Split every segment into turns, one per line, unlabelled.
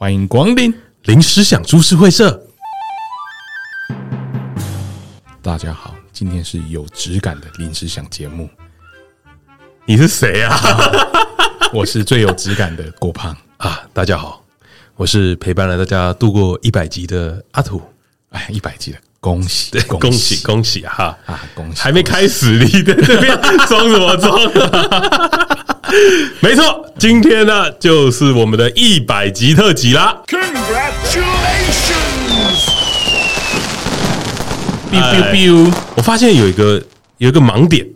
欢迎光临
临时想株式会社。
大家好，今天是有质感的临时想节目。
你是谁啊？
我是最有质感的郭胖
啊！大家好，我是陪伴了大家度过一百集的阿土。
哎，一百集了，恭喜
恭喜恭喜哈
啊！恭喜，
还没开始，你在这边装什么装？没错，今天呢就是我们的一百集特辑啦
！Congratulations！biu biu biu！
我发现有一个有一个盲点，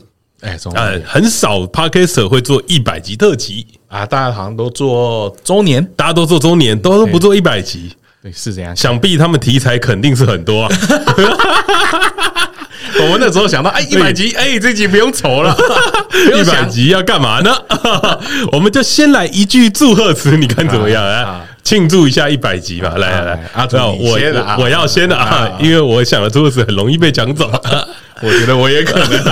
哎，
呃，很少 Podcaster 会做一百集特辑
啊，大家好像都做周年，
大家都做周年，都不做一百集，
对，是这样。
想必他们题材肯定是很多啊。
我们那时候想到，哎，一百集，哎，这集不用愁了，
一百集要干嘛呢？我们就先来一句祝贺词，你看怎么样？来庆祝一下一百集吧！来来来，阿土，我我要先的啊，因为我想的祝贺词很容易被抢走，
我觉得我也可能。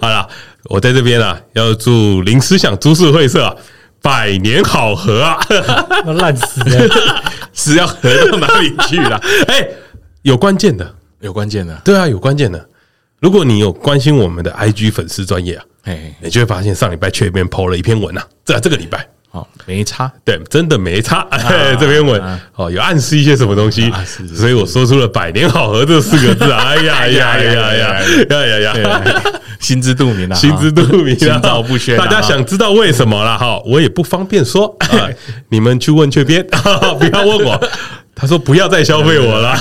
好了，我在这边啊，要祝林思想株式会社百年好合啊！
要烂死了，
是要合到哪里去了？哎，有关键的。
有关键的，
对啊，有关键的。如果你有关心我们的 IG 粉丝专业啊，哎，你就会发现上礼拜雀边 PO 了一篇文呐，这这个礼拜
哦，没差，
对，真的没差。这篇文哦，有暗示一些什么东西，所以我说出了“百年好合”这四个字啊！哎呀呀呀呀呀呀呀，
心知肚明啊，
心知肚明，
心照不宣。
大家想知道为什么了哈？我也不方便说，你们去问雀边，不要问我。他说不要再消费我了。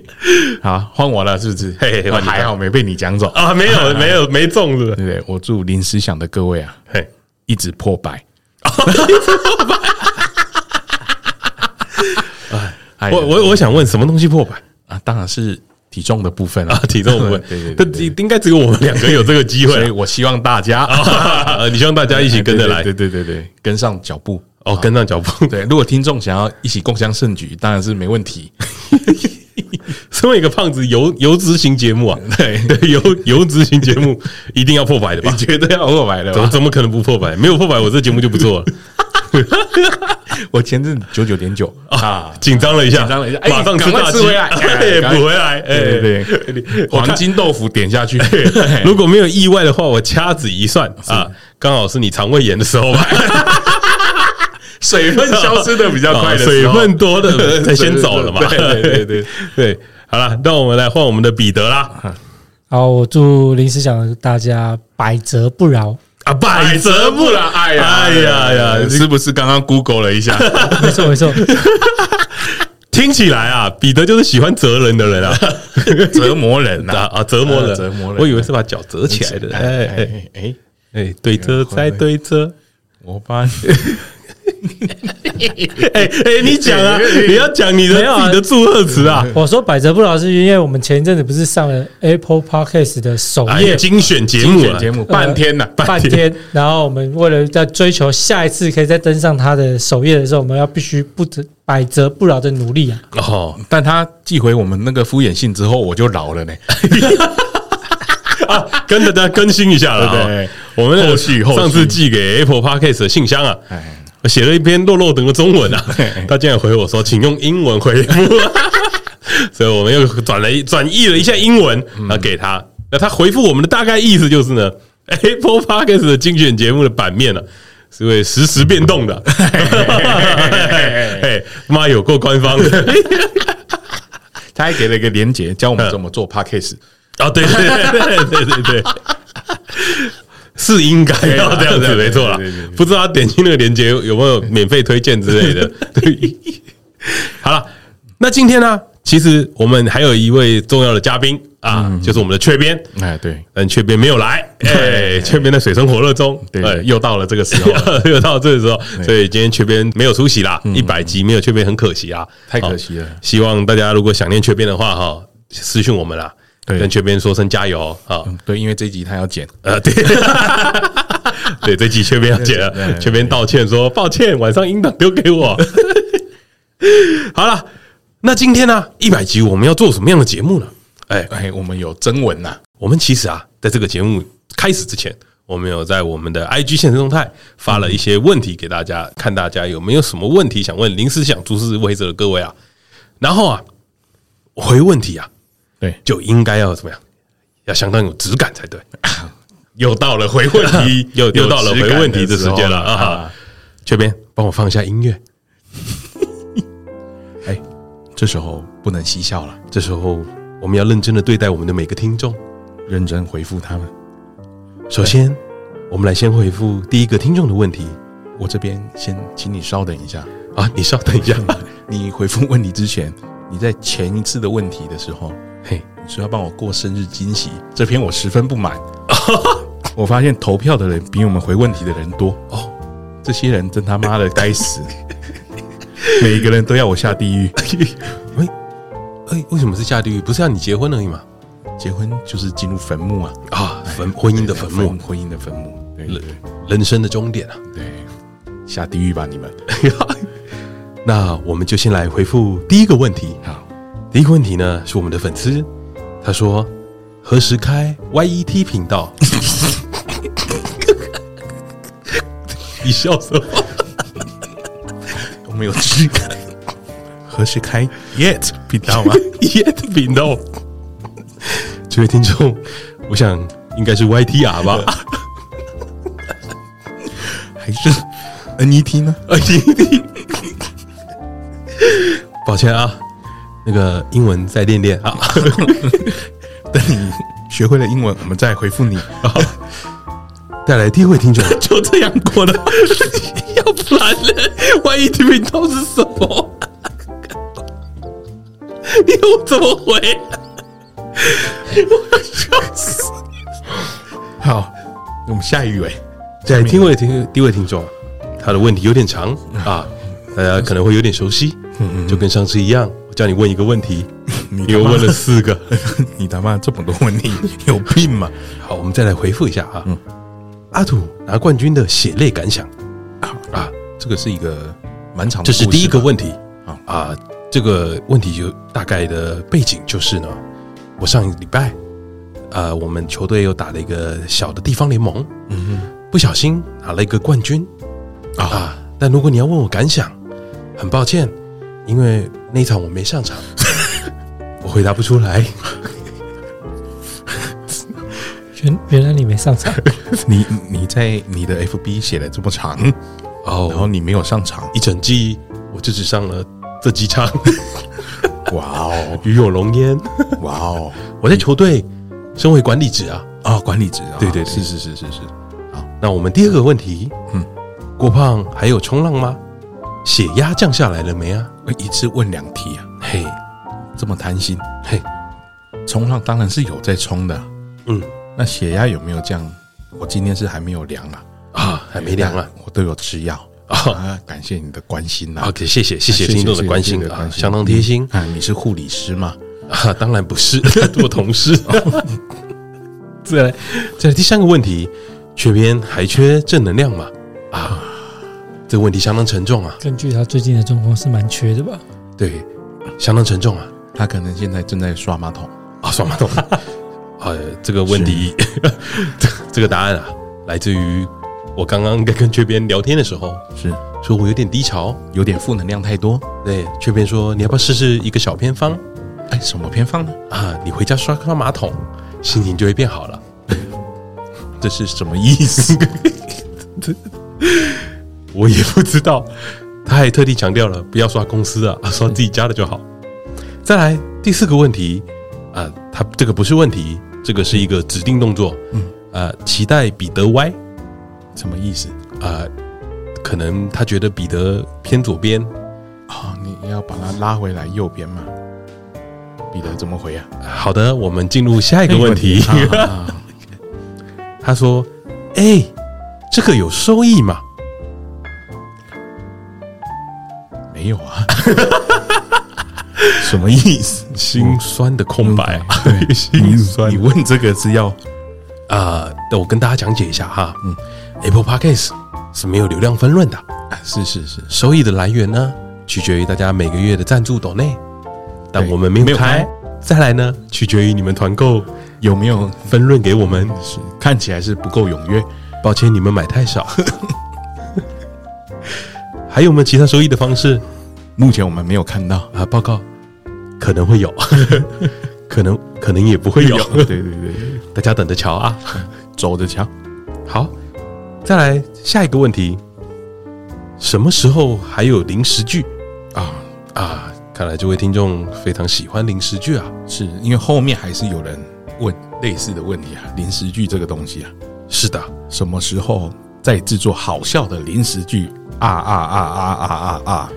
好，换我了，是不是？嘿，还好没被你讲走
啊，没有，没有，没中，是不是？
对对，我祝临时想的各位啊，嘿，一直破百，
一直破百。我我我想问，什么东西破百
啊？当然是体重的部分
啊，体重的部分。对对对，应该只有我们两个有这个机会，
所以我希望大家，
你希望大家一起跟着来，
对对对对，跟上脚步
哦，跟上脚步。
对，如果听众想要一起共襄盛举，当然是没问题。
身为一个胖子，油油脂型节目啊，对 对，油油脂型节目 一定要破百的吧？
你觉得要破百的？
怎么怎么可能不破百？没有破百，我这节目就不做了。
我前阵九九点九啊，
紧张了一下，
紧张了一下，
马上吃大鸡，补回来。哎，对对，
黄金豆腐点下去。
如果没有意外的话，我掐指一算啊，刚好是你肠胃炎的时候吧。
水分消失的比较快的，
水分多的才先走了嘛。对对对对，好了，那我们来换我们的彼得啦。
好，我祝临时想大家百折不挠
啊，百折不挠。哎呀哎呀呀，
是不是刚刚 Google 了一下？
没错没错，
听起来啊，彼得就是喜欢折人的人啊，
折磨人啊
啊，折磨人，
折磨人。
我以为是把脚折起来的。哎哎哎哎，对折再对折，
我发现。
哎哎，你讲啊，你要讲你的自己的祝贺词啊！
我说百折不挠是因为我们前一阵子不是上了 Apple Podcast 的首页
精选节目
节目半天了，
半天。然后我们为了在追求下一次可以再登上他的首页的时候，我们要必须不折百折不挠的努力啊！
哦，但他寄回我们那个敷衍信之后，我就饶了呢。
啊，跟着大家更新一下了，对，我们后续上次寄给 Apple Podcast 的信箱啊。我写了一篇落落等的中文啊，他竟然回我说，请用英文回复，所以我们又转了一转译了一下英文，然后给他。那他回复我们的大概意思就是呢，Apple Podcast 的精选节目的版面呢，是会实时变动的。哎，妈有够官方的，
他还给了一个连接，教我们怎么做 Podcast。
哦，对对对对对对。是应该要这样子，没错啦。不知道他点击那个链接有没有免费推荐之类的？对，好了，那今天呢？其实我们还有一位重要的嘉宾啊，就是我们的雀边。哎，对，但雀边没有来，哎，雀边在水深火热中，对，又到了这个时候，又到了这个时候，所以今天雀边没有出席啦。一百集没有雀边，很可惜啊，
太可惜了。
希望大家如果想念雀边的话，哈，私讯我们啦。跟雀边说声加油啊！
对，因为这一集他要剪，
呃，对，对，这集全边要剪了，雀边道歉说抱歉，晚上音档丢给我。好了，那今天呢，一百集我们要做什么样的节目呢？哎
哎，我们有征文呐。
我们其实啊，在这个节目开始之前，我我们有在我们的 IG 现实动态发了一些问题给大家，看大家有没有什么问题想问临时想出事为者的各位啊。然后啊，回问题啊，
对，
就应该要怎么样？要相当有质感才对。又到了回问题，又又到了回问题的时间了啊！这边帮我放一下音乐。
哎，这时候不能嬉笑了，
这时候我们要认真的对待我们的每个听众，
认真回复他们。
首先，我们来先回复第一个听众的问题。
我这边先请你稍等一下
啊，你稍等一下。
你回复问题之前，你在前一次的问题的时候，
嘿，
你说要帮我过生日惊喜，这篇我十分不满。我发现投票的人比我们回问题的人多哦，这些人真他妈的该死！每一个人都要我下地狱。
哎哎，为什么是下地狱？不是要你结婚而已吗？
结婚就是进入坟墓啊！
啊，坟婚姻的坟墓，
婚姻的坟墓，对，
人人生的终点啊！
对，下地狱吧你们！
那我们就先来回复第一个问题。
好，
第一个问题呢是我们的粉丝，他说。何时开 YET 频道？你笑什么？
我们有质感。何时开 Yet 频道吗？
Yet 频道。这位听众，我想应该是 YTR 吧？
还是 NET 呢
？NET。抱歉啊，那个英文再练练啊。
等你学会了英文，我们再回复你。
带来第一位听众，
就这样过了，
要不然呢？万一听不懂是什么？你又怎么回？
我要笑死！好，我们下一位，
在听位听第一位听众，他的问题有点长啊，大家可能会有点熟悉，嗯嗯就跟上次一样，我叫你问一个问题。你又问了四个，
你他妈这么多问题，有病吗？
好，我们再来回复一下啊。嗯，阿土拿冠军的血泪感想。
啊。啊，这个是一个蛮长的，
这是第一个问题。啊。啊，这个问题就大概的背景就是呢，我上一个礼拜啊，我们球队又打了一个小的地方联盟，嗯哼，不小心拿了一个冠军。啊。但如果你要问我感想，很抱歉，因为那一场我没上场。我回答不出来。
原原来你没上场，
你你在你的 FB 写了这么长哦，然后你没有上场
一整季，我就只上了这几场。
哇哦，
与有龙烟。
哇哦，
我在球队身为管理职啊
啊，管理职啊，
对对，
是是是是是。
好，那我们第二个问题，嗯，郭胖还有冲浪吗？血压降下来了没啊？
一次问两题啊，
嘿。
这么贪心，嘿，冲浪当然是有在冲的，嗯，那血压有没有降？我今天是还没有量啊，
啊，还没量啊，
我都有吃药啊。感谢你的关心呐
，OK，谢谢谢谢听众的关心啊，相当贴心
啊。你是护理师吗？
啊，当然不是，我同事。再再第三个问题，缺边还缺正能量吗？啊，这个问题相当沉重啊。
根据他最近的状况是蛮缺的吧？
对，相当沉重啊。
他可能现在正在刷马桶
啊，刷马桶。呃，这个问题，这 这个答案啊，来自于我刚刚跟跟缺边聊天的时候，
是
说我有点低潮，
有点负能量太多。
对，缺边说你要不要试试一个小偏方？
哎，什么偏方呢？
啊，你回家刷刷马桶，心情就会变好了。
这是什么意思？
这我也不知道。他还特地强调了，不要刷公司啊，刷自己家的就好。再来第四个问题啊，他这个不是问题，这个是一个指定动作。嗯，呃，期待彼得歪，
什么意思？
啊，可能他觉得彼得偏左边
啊，你要把他拉回来右边嘛？彼得怎么回啊？
好的，我们进入下一个问题。他说：“哎，这个有收益吗？”
没有啊。什么意思？
心酸的空白，
对，心酸。你问这个是要
啊？那我跟大家讲解一下哈。嗯，Apple Podcast 是没有流量分润的，
是是是，
收益的来源呢，取决于大家每个月的赞助抖内，但我们没有开。再来呢，取决于你们团购有没有分润给我们。
是看起来是不够踊跃
抱歉，你们买太少。还有没有其他收益的方式？
目前我们没有看到
啊。报告可能会有，可能可能也不会有。
对对对，
大家等着瞧啊，
走着瞧。
好，再来下一个问题：什么时候还有临时剧啊啊？看来这位听众非常喜欢临时剧啊，
是因为后面还是有人问类似的问题啊。临时剧这个东西啊，
是的，什么时候
再制作好笑的临时剧？啊啊啊啊啊啊啊！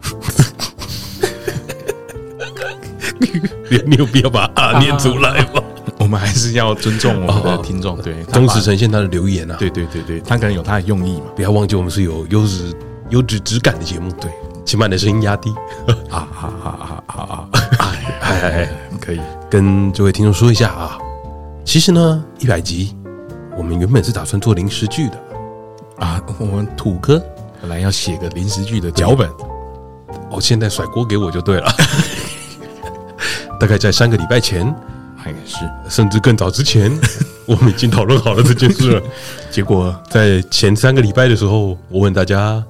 你 你有必要把啊念出来吗？
我们还是要尊重我们的听众，对，
忠实呈现他的留言啊。
对对对对，他可能有他的用意嘛。
不要忘记，我们是有优质优质质感的节目。对，请把你的声音压低。啊啊啊啊啊啊！哎哎哎，可以跟这位听众说一下啊。其实呢，一百集我们原本是打算做临时剧的
啊。我们土哥本来要写个临时剧的脚本，
哦，现在甩锅给我就对了。大概在三个礼拜前，
还是
甚至更早之前，我们已经讨论好了这件事了。结果在前三个礼拜的时候，我问大家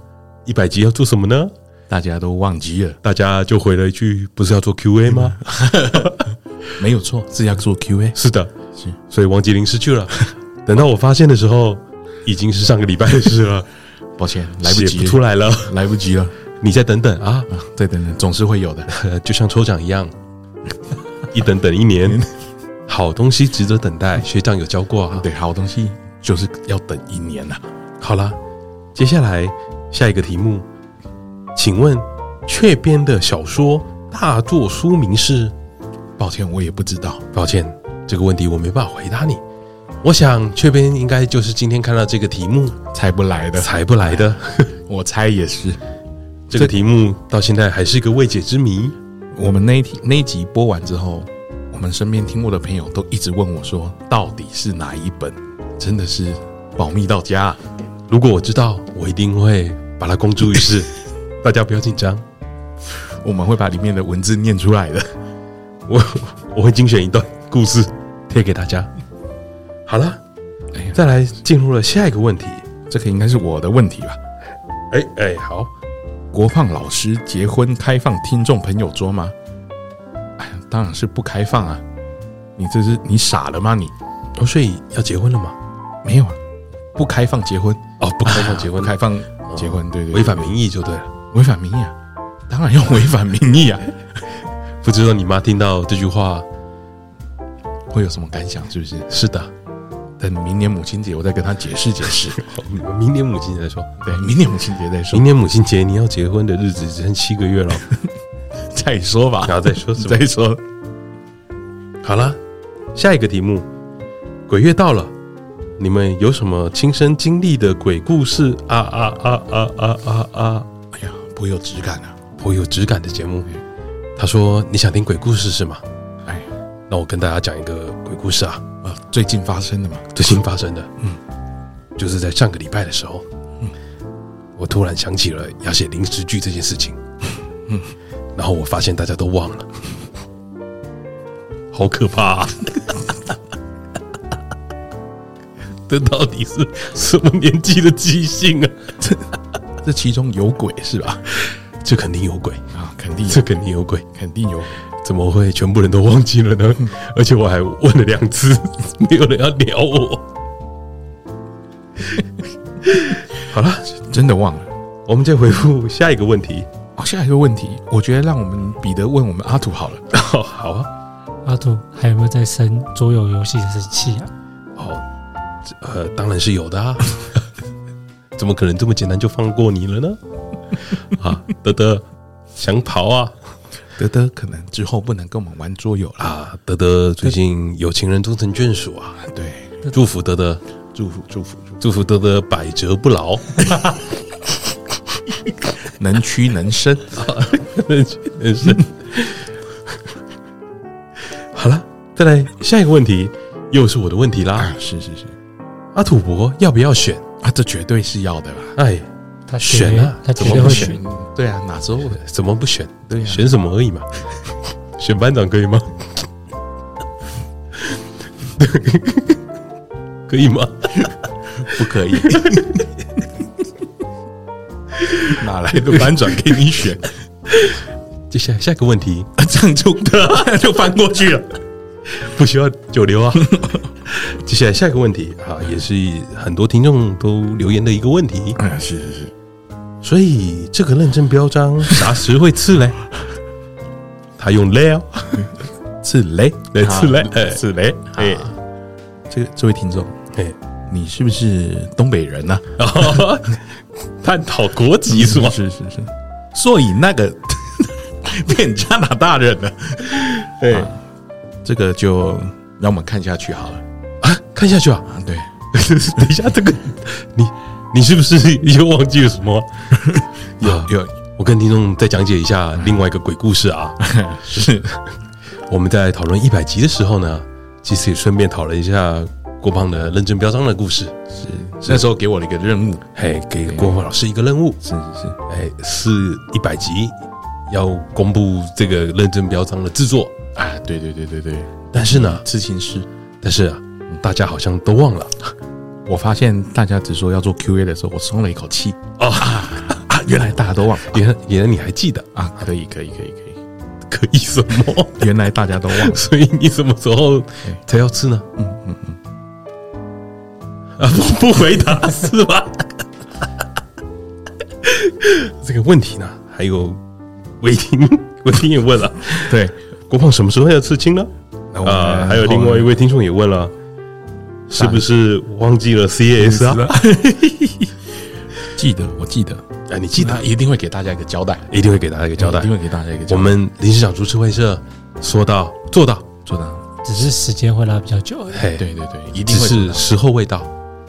一百集要做什么呢？
大家都忘记了，
大家就回了一句：“不是要做 Q&A 吗？”
没有错，是要做 Q&A。
是的，是，所以忘记临时剧了。等到我发现的时候，已经是上个礼拜的事了。
抱歉，来不及
不出来了，
来不及了。
你再等等啊，
再等等，总是会有的，
就像抽奖一样。一等等一年，好东西值得等待。学长有教过啊，
对，好东西就是要等一年呐。
好了，接下来下一个题目，请问雀边的小说大作书名是？
抱歉，我也不知道。
抱歉，这个问题我没办法回答你。我想雀边应该就是今天看到这个题目
猜不来的，
猜不来的。
我猜也是，
这个题目到现在还是一个未解之谜。
我们那一题那一集播完之后，我们身边听过的朋友都一直问我说：“到底是哪一本？”真的是保密到家。
如果我知道，我一定会把它公诸于世。大家不要紧张，
我们会把里面的文字念出来的。
我我会精选一段故事贴给大家。好了，哎，再来进入了下一个问题，
这个应该是我的问题吧？
哎哎，好。
国胖老师结婚开放听众朋友桌吗？哎呀，当然是不开放啊！你这是你傻了吗？你
哦，所以要结婚了吗？
没有啊，不开放结婚
哦，不开放结婚，
开放结婚，对对，
违反民意就对了，
违反民意啊！当然要违反民意啊！
不知道你妈听到这句话
会有什么感想？是不是？
是的。
等明年母亲节，我再跟他解释解释。
明年母亲节再说。
对，明年母亲节再说。
明年母亲节你要结婚的日子只剩七个月了，
再说吧。
然后再说，
再说。
好了，下一个题目，鬼月到了，你们有什么亲身经历的鬼故事啊啊啊啊啊啊啊！
哎呀，颇有质感啊，
颇有质感的节目。他说你想听鬼故事是吗？哎，那我跟大家讲一个鬼故事啊。
啊，最近发生的嘛，
最近发生的，嗯，就是在上个礼拜的时候，嗯，我突然想起了要写临时剧这件事情，嗯，然后我发现大家都忘了，好可怕啊！这到底是什么年纪的记性啊？
这这其中有鬼是吧？
这肯定有鬼。
啊，肯定
这肯定有鬼，
肯定有。
怎么会全部人都忘记了呢？而且我还问了两次，没有人要鸟我。好了，
真的忘了。
我们再回复下一个问题。
哦，下一个问题，我觉得让我们彼得问我们阿土好了。
哦，好啊，
阿土还有没有在生桌游游戏的生气啊？
哦，呃，当然是有的啊。怎么可能这么简单就放过你了呢？啊，德德想跑啊！
德德可能之后不能跟我们玩桌游了
啊！德德最近有情人终成眷属啊！
对，
祝福德德，
祝福祝福
祝福德德百折不挠，
能屈能伸，
能屈能伸。好了，再来下一个问题，又是我的问题啦！
是是是，
阿土伯要不要选
啊？这绝对是要的啦？
哎。他选啊，他怎么会选？
对啊，哪周的？
怎么不选？
对，
选什么而已嘛？选班长可以吗？可以吗？
不可以。哪来的班长给你选？
接下来下一个问题，
这样就就翻过去了，
不需要久留啊。接下来下一个问题啊，也是很多听众都留言的一个问题。
哎，是是是。
所以这个认证标章 啥时会刺嘞？他用雷哦，
刺雷，
对，刺雷，
哎，刺雷。哎，这个这位听众，哎，你是不是东北人呢？
探讨国籍是吗？
是是是。所以那个变加拿大人了。对，这个就让我们看下去好了
啊，看下去啊。
对，
等一下，这个你。你是不是又忘记了什么？有有，我跟听众再讲解一下另外一个鬼故事啊。是我们在讨论一百集的时候呢，其实也顺便讨论一下郭胖的认证标章的故事。
是那时候给我了一个任务，
嘿，给郭胖老师一个任务。
是是是，
哎，是一百集要公布这个认证标章的制作。
啊，对对对对对。
但是呢，
事情是，
但是啊，大家好像都忘了。
我发现大家只说要做 Q&A 的时候，我松了一口气啊啊！原来大家都忘了，
原来原来你还记得
啊？可以可以可以可以
可以什么？
原来大家都忘了，
所以你什么时候才要吃呢？嗯嗯嗯啊！不不回答是吧？这个问题呢，还有伟霆伟霆也问了，
对，
郭胖什么时候要刺青呢？啊，还有另外一位听众也问了。是不是忘记了 CAS 啊？
记得，我记得。
哎，你记得，
一定会给大家一个交代，
一定会给大家一个交代，
一定会给大家一个交代。
我们临时想主持会社说到做到，做到，
只是时间会拉比较久。
嘿，对对对，一定
会是时候未到。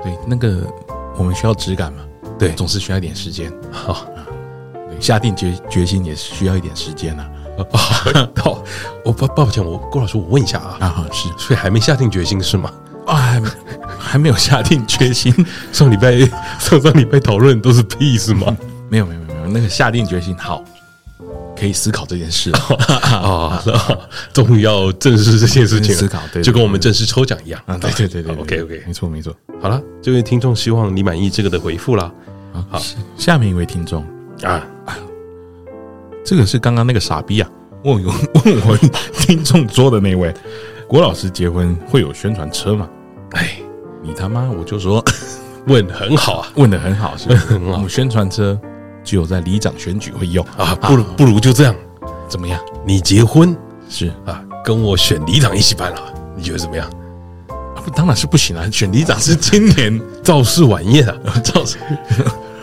对，那个我们需要质感嘛？
对，
总是需要一点时间。好，下定决决心也是需要一点时间呐。
好，我抱抱歉，我郭老师，我问一下啊，
啊，是，
所以还没下定决心是吗？
啊，还没还没有下定决心。
上礼拜 上上礼拜讨论都是屁是吗？
没有没有没有，那个下定决心好，可以思考这件事
啊，终于要正视这件事情，
思考，对，
就跟我们正式抽奖一样
啊，对对对对
，OK OK，
没错没错。
好了，这位听众希望你满意这个的回复啦。
好，下面一位听众
啊，
这个是刚刚那个傻逼啊，问我问我听众桌的那位。郭老师结婚会有宣传车吗？
哎，
你他妈我就
说 问很好啊，
问的很好，是不是？我们宣传车只有在里长选举会用
啊，不如不如就这样，
怎么样？
你结婚
是啊，
跟我选里长一起办了，你觉得怎么样？
不，当然是不行啊！选里长是今年
造势晚宴啊，
造势，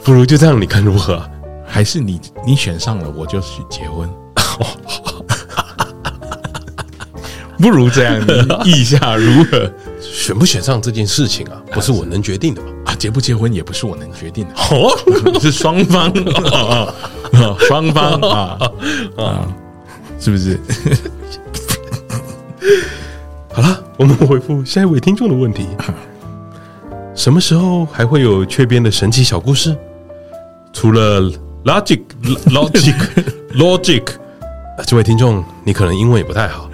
不如就这样，你看如何？
还是你你选上了，我就去结婚？不如这样，意下如何？
选不选上这件事情啊，不是我能决定的嘛？
啊，结不结婚也不是我能决定的，哦，是双方啊，双方啊啊，是不是？
好了，我们回复下一位听众的问题：什么时候还会有雀边的神奇小故事？除了 logic logic logic，这位听众，你可能英文也不太好。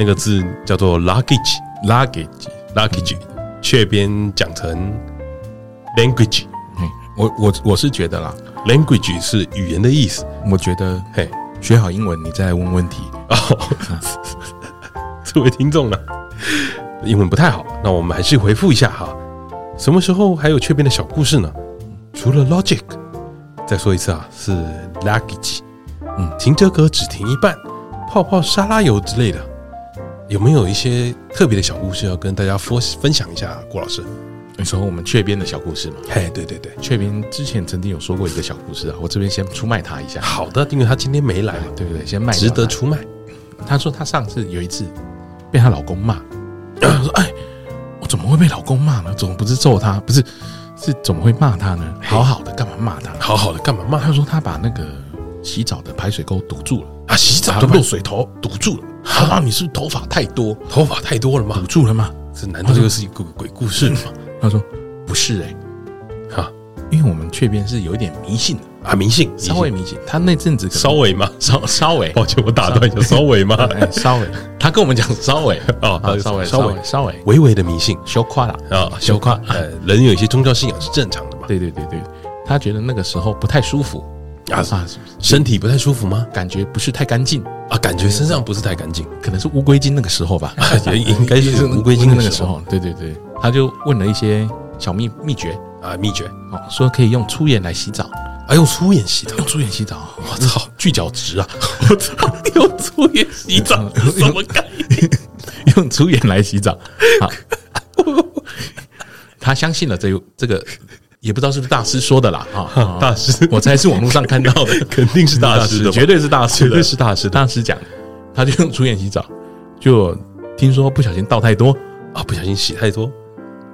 那个字叫做 luggage，luggage，luggage，雀边讲成 language。
我我我是觉得啦
，language 是语言的意思。
我觉得，嘿，学好英文，你再来问问题。哦，
这位听众呢，英文不太好，那我们还是回复一下哈。什么时候还有雀边的小故事呢？除了 logic，再说一次啊，是 luggage。嗯，停车格只停一半，泡泡沙拉油之类的。有没有一些特别的小故事要跟大家分分享一下？郭老师，
你说我们雀边的小故事嘛？
嘿，对对对，
雀边之前曾经有说过一个小故事啊，我这边先出卖他一下。
好的，因为他今天没来，
对不对？先卖，
值得出卖。
他说他上次有一次被她老公骂，说：“哎，我怎么会被老公骂呢？怎么不是揍他？不是，是怎么会骂他呢？好好的干嘛骂他？
好好的干嘛骂？
他说他把那个洗澡的排水沟堵住了
啊，洗澡的漏水头堵住了。”
啊！你是不是头发太多？
头发太多了吗？
堵住了吗？
这难道这个是一个鬼故事吗？
他说不是哎，哈，因为我们雀边是有一点迷信的
啊，迷信，
稍微迷信。他那阵子
稍微吗？
稍稍微，
抱歉，我打断一下，稍微吗？
稍微。他跟我们讲稍微
哦，
稍微，稍微，稍微，
微微的迷信，
羞夸了
啊，羞夸。呃，人有一些宗教信仰是正常的嘛？
对对对对，他觉得那个时候不太舒服
啊，身体不太舒服吗？
感觉不是太干净。
啊，感觉身上不是太干净，
可能是乌龟精那个时候吧，
应该是乌龟精那个时候。
对对对，他就问了一些小秘秘诀。
啊，秘诀。
哦，说可以用粗盐来洗澡。
啊用粗盐洗澡，
用粗盐洗澡，
我操，
去角质啊！
我操，用粗盐洗澡什么概念？
用粗盐来洗澡，好，他相信了这这个，也不知道是不是大师说的啦，哈，
大师，
我猜是网络上看到的，
肯定是大师的，
绝对是大师，
绝对是大师，
大师讲，他就用粗盐洗澡，就听说不小心倒太多
啊，不小心洗太多，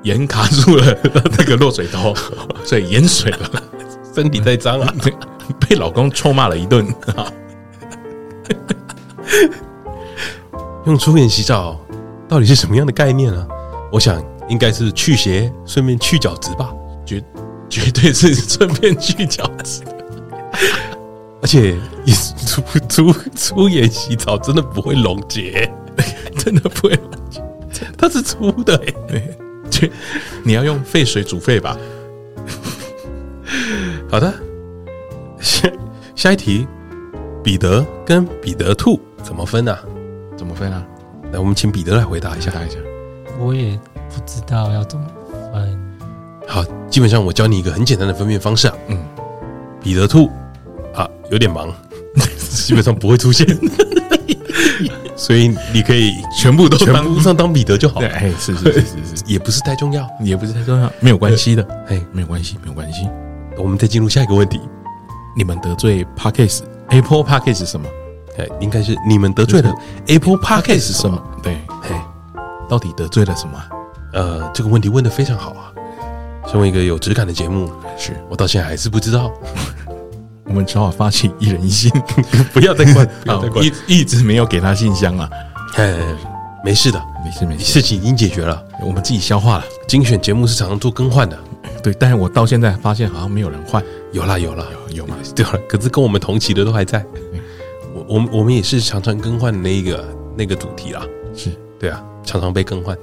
盐卡住了 那个落水头，所以盐水了。
身体太脏了，
被老公臭骂了一顿。
用粗盐洗澡到底是什么样的概念呢？我想应该是去邪，顺便去角质吧。
绝绝对是顺便去角质，
而且也粗粗粗盐洗澡真的不会溶解，
真的不会溶解，
它是粗的。
对，就你要用沸水煮沸吧。
好的，下下一题，彼得跟彼得兔怎么分呢？
怎么分啊？
来，我们请彼得来回答一下。
答一下，
我也不知道要怎么分。
好，基本上我教你一个很简单的分辨方式啊。
嗯，
彼得兔啊，有点忙，基本上不会出现，所以你可以全部都全部上当彼得就好。
哎，是是是是是，
也不是太重要，
也不是太重要，没有关系的。哎，没有关系，没有关系。
我们再进入下一个问题，
你们得罪 Podcast Apple Podcast 是什么？
哎，应该是你们得罪了 Apple 是什么？
对，嘿，到底得罪了什么？
呃，这个问题问的非常好啊。身为一个有质感的节目，
是我
到现在还是不知道。
我们只好发起一人一信，
不要再管，不要再管，
一一直没有给他信箱了。
哎，没事的，
没事没事，
事情已经解决了，
我们自己消化了。
精选节目是常常做更换的。
对，但是我到现在发现好像没有人换，
有啦有啦
有有嘛？
对了，可是跟我们同期的都还在。我我们我们也是常常更换那个那个主题啦，
是
对啊，常常被更换。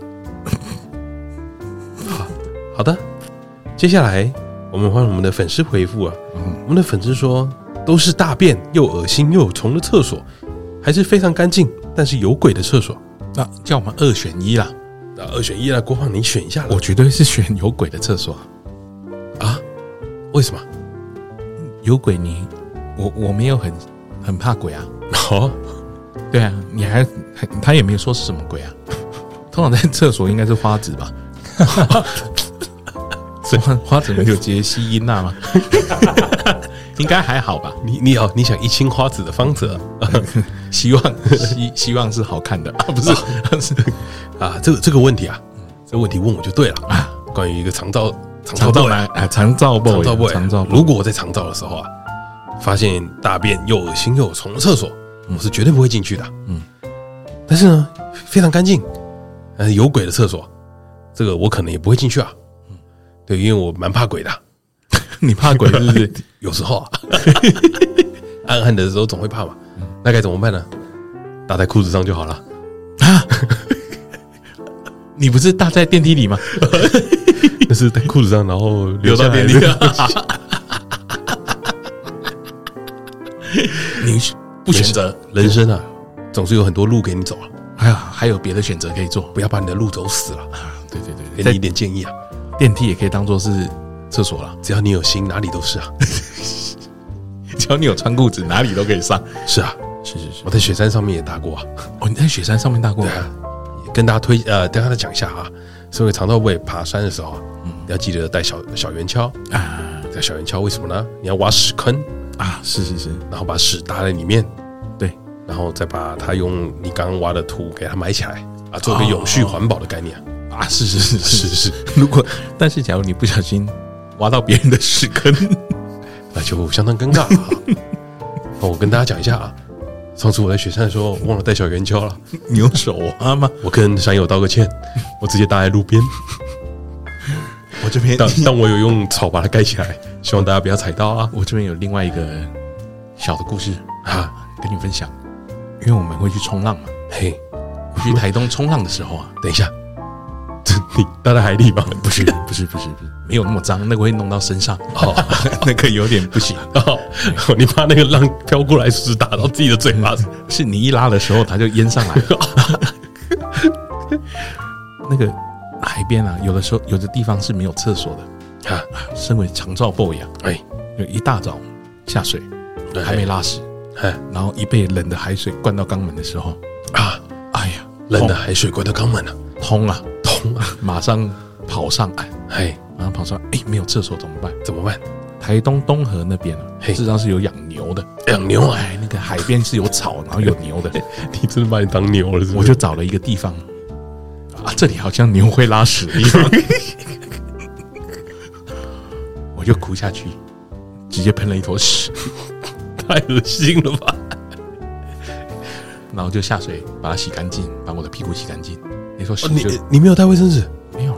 好好的，接下来我们换我们的粉丝回复啊，我们的粉丝说都是大便又恶心又有虫的厕所，还是非常干净但是有鬼的厕所？
那叫我们二选一啦，
那二选一啦，郭胖你选一下，
我绝对是选有鬼的厕所。
啊？为什么？
有鬼你？你我我没有很很怕鬼啊。
哦，
对啊，你还还他也没有说是什么鬼啊。通常在厕所应该是花子吧？花花子没有接西音娜吗？应该还好吧？
你你哦，你想一清花子的方子？
希望 希希望是好看的啊，不是
啊？这个这个问题啊，这个问题问我就对了啊。关于一个长照。
长照男啊，长照 boy，长照 boy。
如果我在长照的时候啊，发现大便又恶心又有虫的厕所，我是绝对不会进去的。嗯，但是呢，非常干净，呃，有鬼的厕所，这个我可能也不会进去啊。嗯，对，因为我蛮怕鬼的。
你怕鬼 是不是？
有时候啊，暗暗的时候总会怕嘛。那该怎么办呢？搭在裤子上就好了。啊？
你不是搭在电梯里吗？
那是在裤子上，然后流到电梯。
你不选择
人生啊，总是有很多路给你走啊。
哎呀，还有别的选择可以做，
不要把你的路走死了。
对对对，
给你一点建议啊，
电梯也可以当做是厕所了，
只要你有心，哪里都是啊。
只要你有穿裤子，哪里都可以上。
是啊，
是是是，
我在雪山上面也搭过啊。
哦，你在雪山上面搭过？
对啊，跟大家推呃，跟大家讲一下啊。身为长道位爬山的时候啊，嗯，要记得带小小圆锹啊。带小圆锹为什么呢？你要挖屎坑
啊，是是是，然
后把屎搭在里面，
对，
然后再把它用你刚刚挖的土给它埋起来啊，做一个永续环保的概念
啊。是是是是是。如果但是假如你不小心挖到别人的屎坑，
那就相当尴尬。那我跟大家讲一下啊。上次我在雪山的时候忘了带小圆锹了，
你用手挖吗？
我跟山友道个歉，我直接搭在路边。我
这边，
但但我有用草把它盖起来，希望大家不要踩到啊。
我这边有另外一个小的故事啊，跟你分享。因为我们会去冲浪嘛，
嘿，
我去台东冲浪的时候啊，
等一下，这 你搭在海里吗？
不是，不是，不是，不是，没有那么脏，那个会弄到身上，哦，那个有点不行
哦。你怕那个浪飘过来，是打到自己的嘴巴？
是你一拉的时候，它就淹上来了。那个海边啊，有的时候有的地方是没有厕所的啊。身为长照 boy 啊，哎，就一大早下水，还没拉屎。然后一被冷的海水灌到肛门的时候啊，哎呀，
冷的海水灌到肛门了，
通啊，
通啊，
马上跑上岸，嘿，马上跑上，哎，没有厕所怎么办？
怎么办？
台东东河那边啊，事实上是有养牛的，
养牛啊，
哎，那个海边是有草，然后有牛的，
你真的把你当牛了是是？
我就找了一个地方，啊，这里好像牛会拉屎的地方，我就哭下去，直接喷了一坨屎。
太恶心了吧！
然后就下水把它洗干净，把我的屁股洗干净。你说洗、
哦、你你没有带卫生纸？
没有。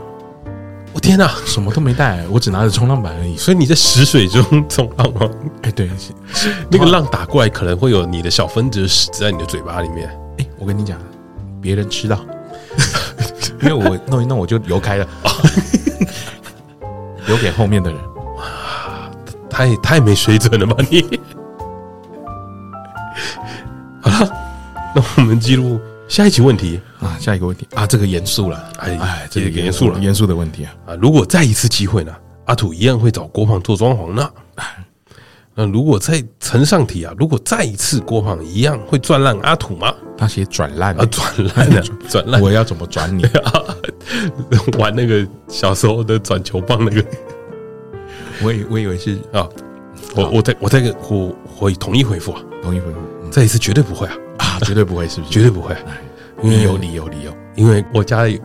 我天哪，
什么都没带，我只拿着冲浪板而已。
所以你在死水中冲浪吗？
哎，对，
那个浪打过来，可能会有你的小分子死在你的嘴巴里面。
哎，我跟你讲，别人吃到，因为我弄一弄我就游开了，留给后面的人。
哇，太太没水准了吧你！好了那我们记录下一期问题
啊，下一个问题啊，这个严肃了，
哎哎，这个严肃了，
严肃的问题啊
啊！如果再一次机会呢，阿土一样会找郭胖做装潢呢。那如果再呈上题啊，如果再一次郭胖一样会转烂阿土吗？
他写转烂啊，
转烂的 转烂，
我要怎么转你啊？
玩那个小时候的转球棒那个，
我以我以为是啊，
我我再我再个我我同意回复啊，
同意回复。
这一次绝对不会啊！
啊，绝对不会，是不是？
绝对不会，
因为有理由，理由，
因为我家里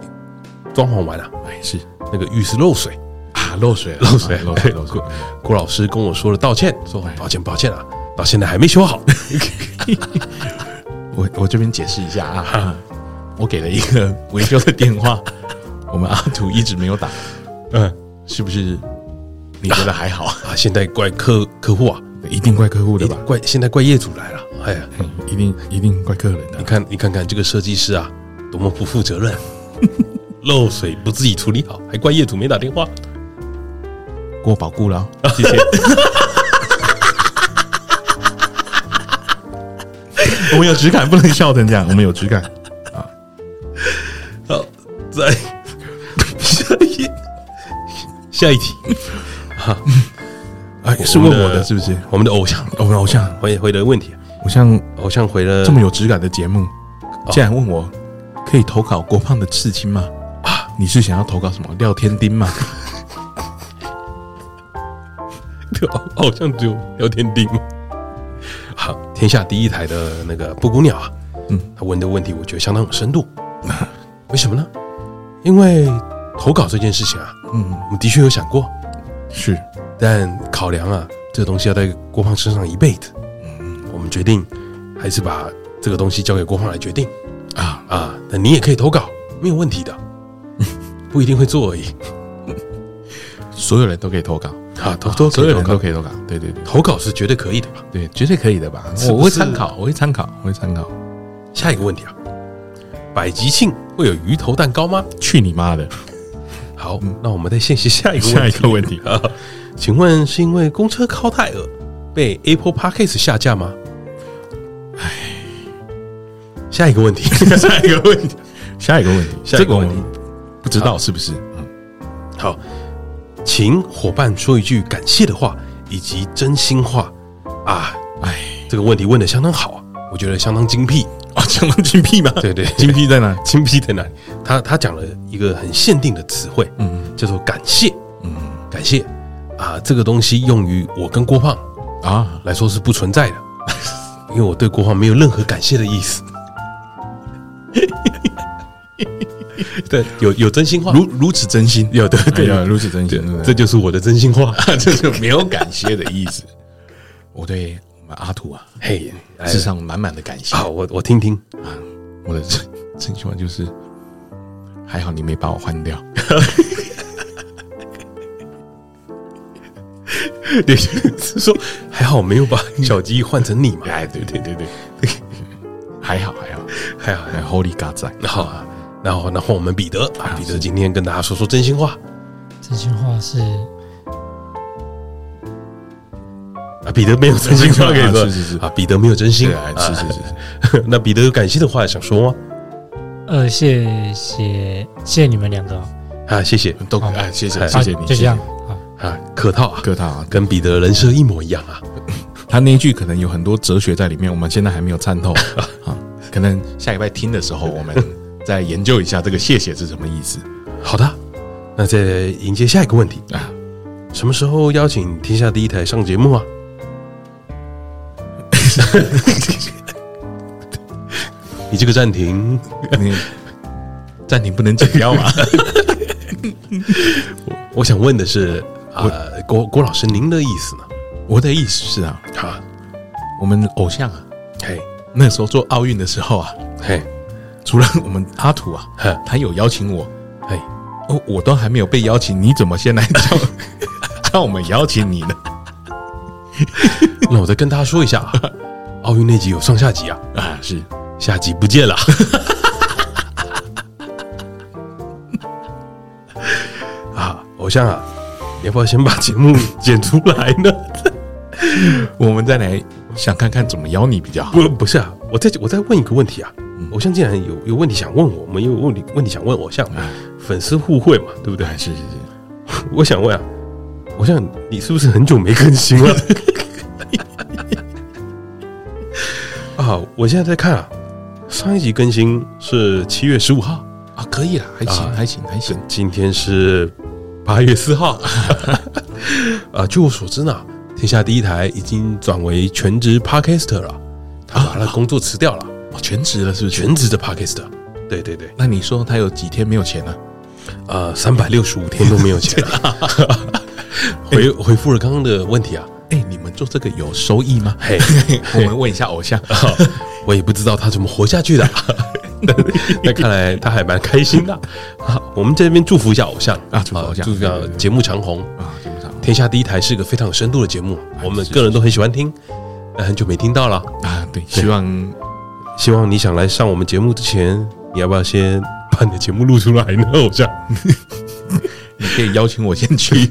装潢完了，
哎，是那
个浴室漏水
啊，漏水，
漏水，漏水，漏水。郭老师跟我说了道歉，说抱歉，抱歉啊，到现在还没修好。
我我这边解释一下啊，我给了一个维修的电话，我们阿土一直没有打，嗯，是不是？你觉得还好
啊？现在怪客客户啊，
一定怪客户的吧？
怪现在怪业主来了。哎呀，
一定一定怪客人的。
你看，你看看这个设计师啊，多么不负责任！漏水不自己处理好，还怪业主没打电话。
过保固了，谢谢。我们有质感，不能笑成这样。我们有质感啊。
好，再 下一下一题。好，
哎，是问我的是不是？
我们的偶像，
我们偶像
回回的问题。
偶像
偶像回了
这么有质感的节目，竟然问我可以投稿郭胖的刺青吗？啊，你是想要投稿什么廖天丁吗？
偶像只有廖天丁吗？好，天下第一台的那个布谷鸟啊，嗯，他问的问题我觉得相当有深度。为什么呢？因为投稿这件事情啊，嗯，我们的确有想过，
是，
但考量啊，这个东西要在郭胖身上一辈子。我们决定还是把这个东西交给郭胖来决定啊啊！那你也可以投稿，没有问题的，不一定会做而已。
所有人都可以投稿
啊，投投
所有人都可以投稿，对对对，
投稿是绝对可以的吧？
对，绝对可以的吧？我会参考，我会参考，我会参考。
下一个问题啊，百吉庆会有鱼头蛋糕吗？
去你妈的！
好，那我们再现实下一个
下一个问题。啊，
请问是因为公车靠太饿被 Apple Podcast 下架吗？哎，下一个问题，
下一个问题，下一个问题，下一个问题，不知道是不是？嗯，
好，请伙伴说一句感谢的话以及真心话。啊！哎，这个问题问的相当好啊，我觉得相当精辟
啊，讲到精辟吗？
对对，
精辟在哪？
精辟在哪里？他他讲了一个很限定的词汇，嗯，叫做感谢，嗯，感谢啊，这个东西用于我跟郭胖啊来说是不存在的。因为我对郭胖没有任何感谢的意思，对，有有真心话，
如如此真心，
有的对，
如此真心，
这就是我的真心话，
这就没有感谢的意思。我对我们阿土啊，嘿，致上满满的感谢。
好，我我听听啊，
我的真真心话就是，还好你没把我换掉。
对，是说还好没有把小鸡换成你嘛？
哎，对对对对，还好还好
还好，
还好 Holy God 在。
好啊，然后然后我们彼得啊，彼得今天跟大家说说真心话。
真心话是
啊，彼得没有真心话可以说，
是是是
啊，彼得没有真心，
是是是。
那彼得有感谢的话想说吗？
呃，谢谢谢谢你们两个
啊，谢谢
都哎，谢谢谢谢你，
就这样。
啊，客套啊，
客套啊，
跟彼得人设一模一样啊。
他那一句可能有很多哲学在里面，我们现在还没有参透 啊。可能下礼拜听的时候，我们再研究一下这个“谢谢”是什么意思。
好的，那再迎接下一个问题啊，什么时候邀请天下第一台上节目啊？你这个暂停，
你暂停不能剪掉吗？
我我想问的是。呃，郭郭老师，您的意思呢？
我的意思是啊，
啊，
我们偶像啊，
嘿，
那时候做奥运的时候啊，
嘿，
除了我们阿土啊，他有邀请我，嘿，哦，我都还没有被邀请，你怎么先来叫叫 我们邀请你呢？
那我再跟大家说一下啊，奥运那集有上下集啊，
啊，是
下集不见了，啊，偶像啊。你要不要先把节目剪出来呢？
我们再来想看看怎么邀你比较好。
不，不是啊，我再我再问一个问题啊。偶像既然有有问题想问我，我们有问题问题想问偶像，粉丝互惠嘛，对不对？
是是是。
我想问啊，偶像你是不是很久没更新了？啊，我现在在看啊，上一集更新是七月十五号
啊，可以了，还行还行还行。
今天是。八月四号，啊，据我所知呢，天下第一台已经转为全职 Podcaster 了，他把他的工作辞掉了，
全职了是不是？
全职的 Podcaster，对对对。
那你说他有几天没有钱呢？
呃，三百六十五天都没有钱了。回回复了刚刚的问题啊，
哎，你们做这个有收益吗？嘿，我们问一下偶像，
我也不知道他怎么活下去的。那看来他还蛮开心的啊！我们在这边祝福一下偶像啊，祝福偶像，祝福节目长红啊！节目长红，天下第一台是个非常有深度的节目，我们个人都很喜欢听，但很久没听到了啊！
对，希望
希望你想来上我们节目之前，你要不要先把你的节目录出来呢？偶像，
你可以邀请我先去，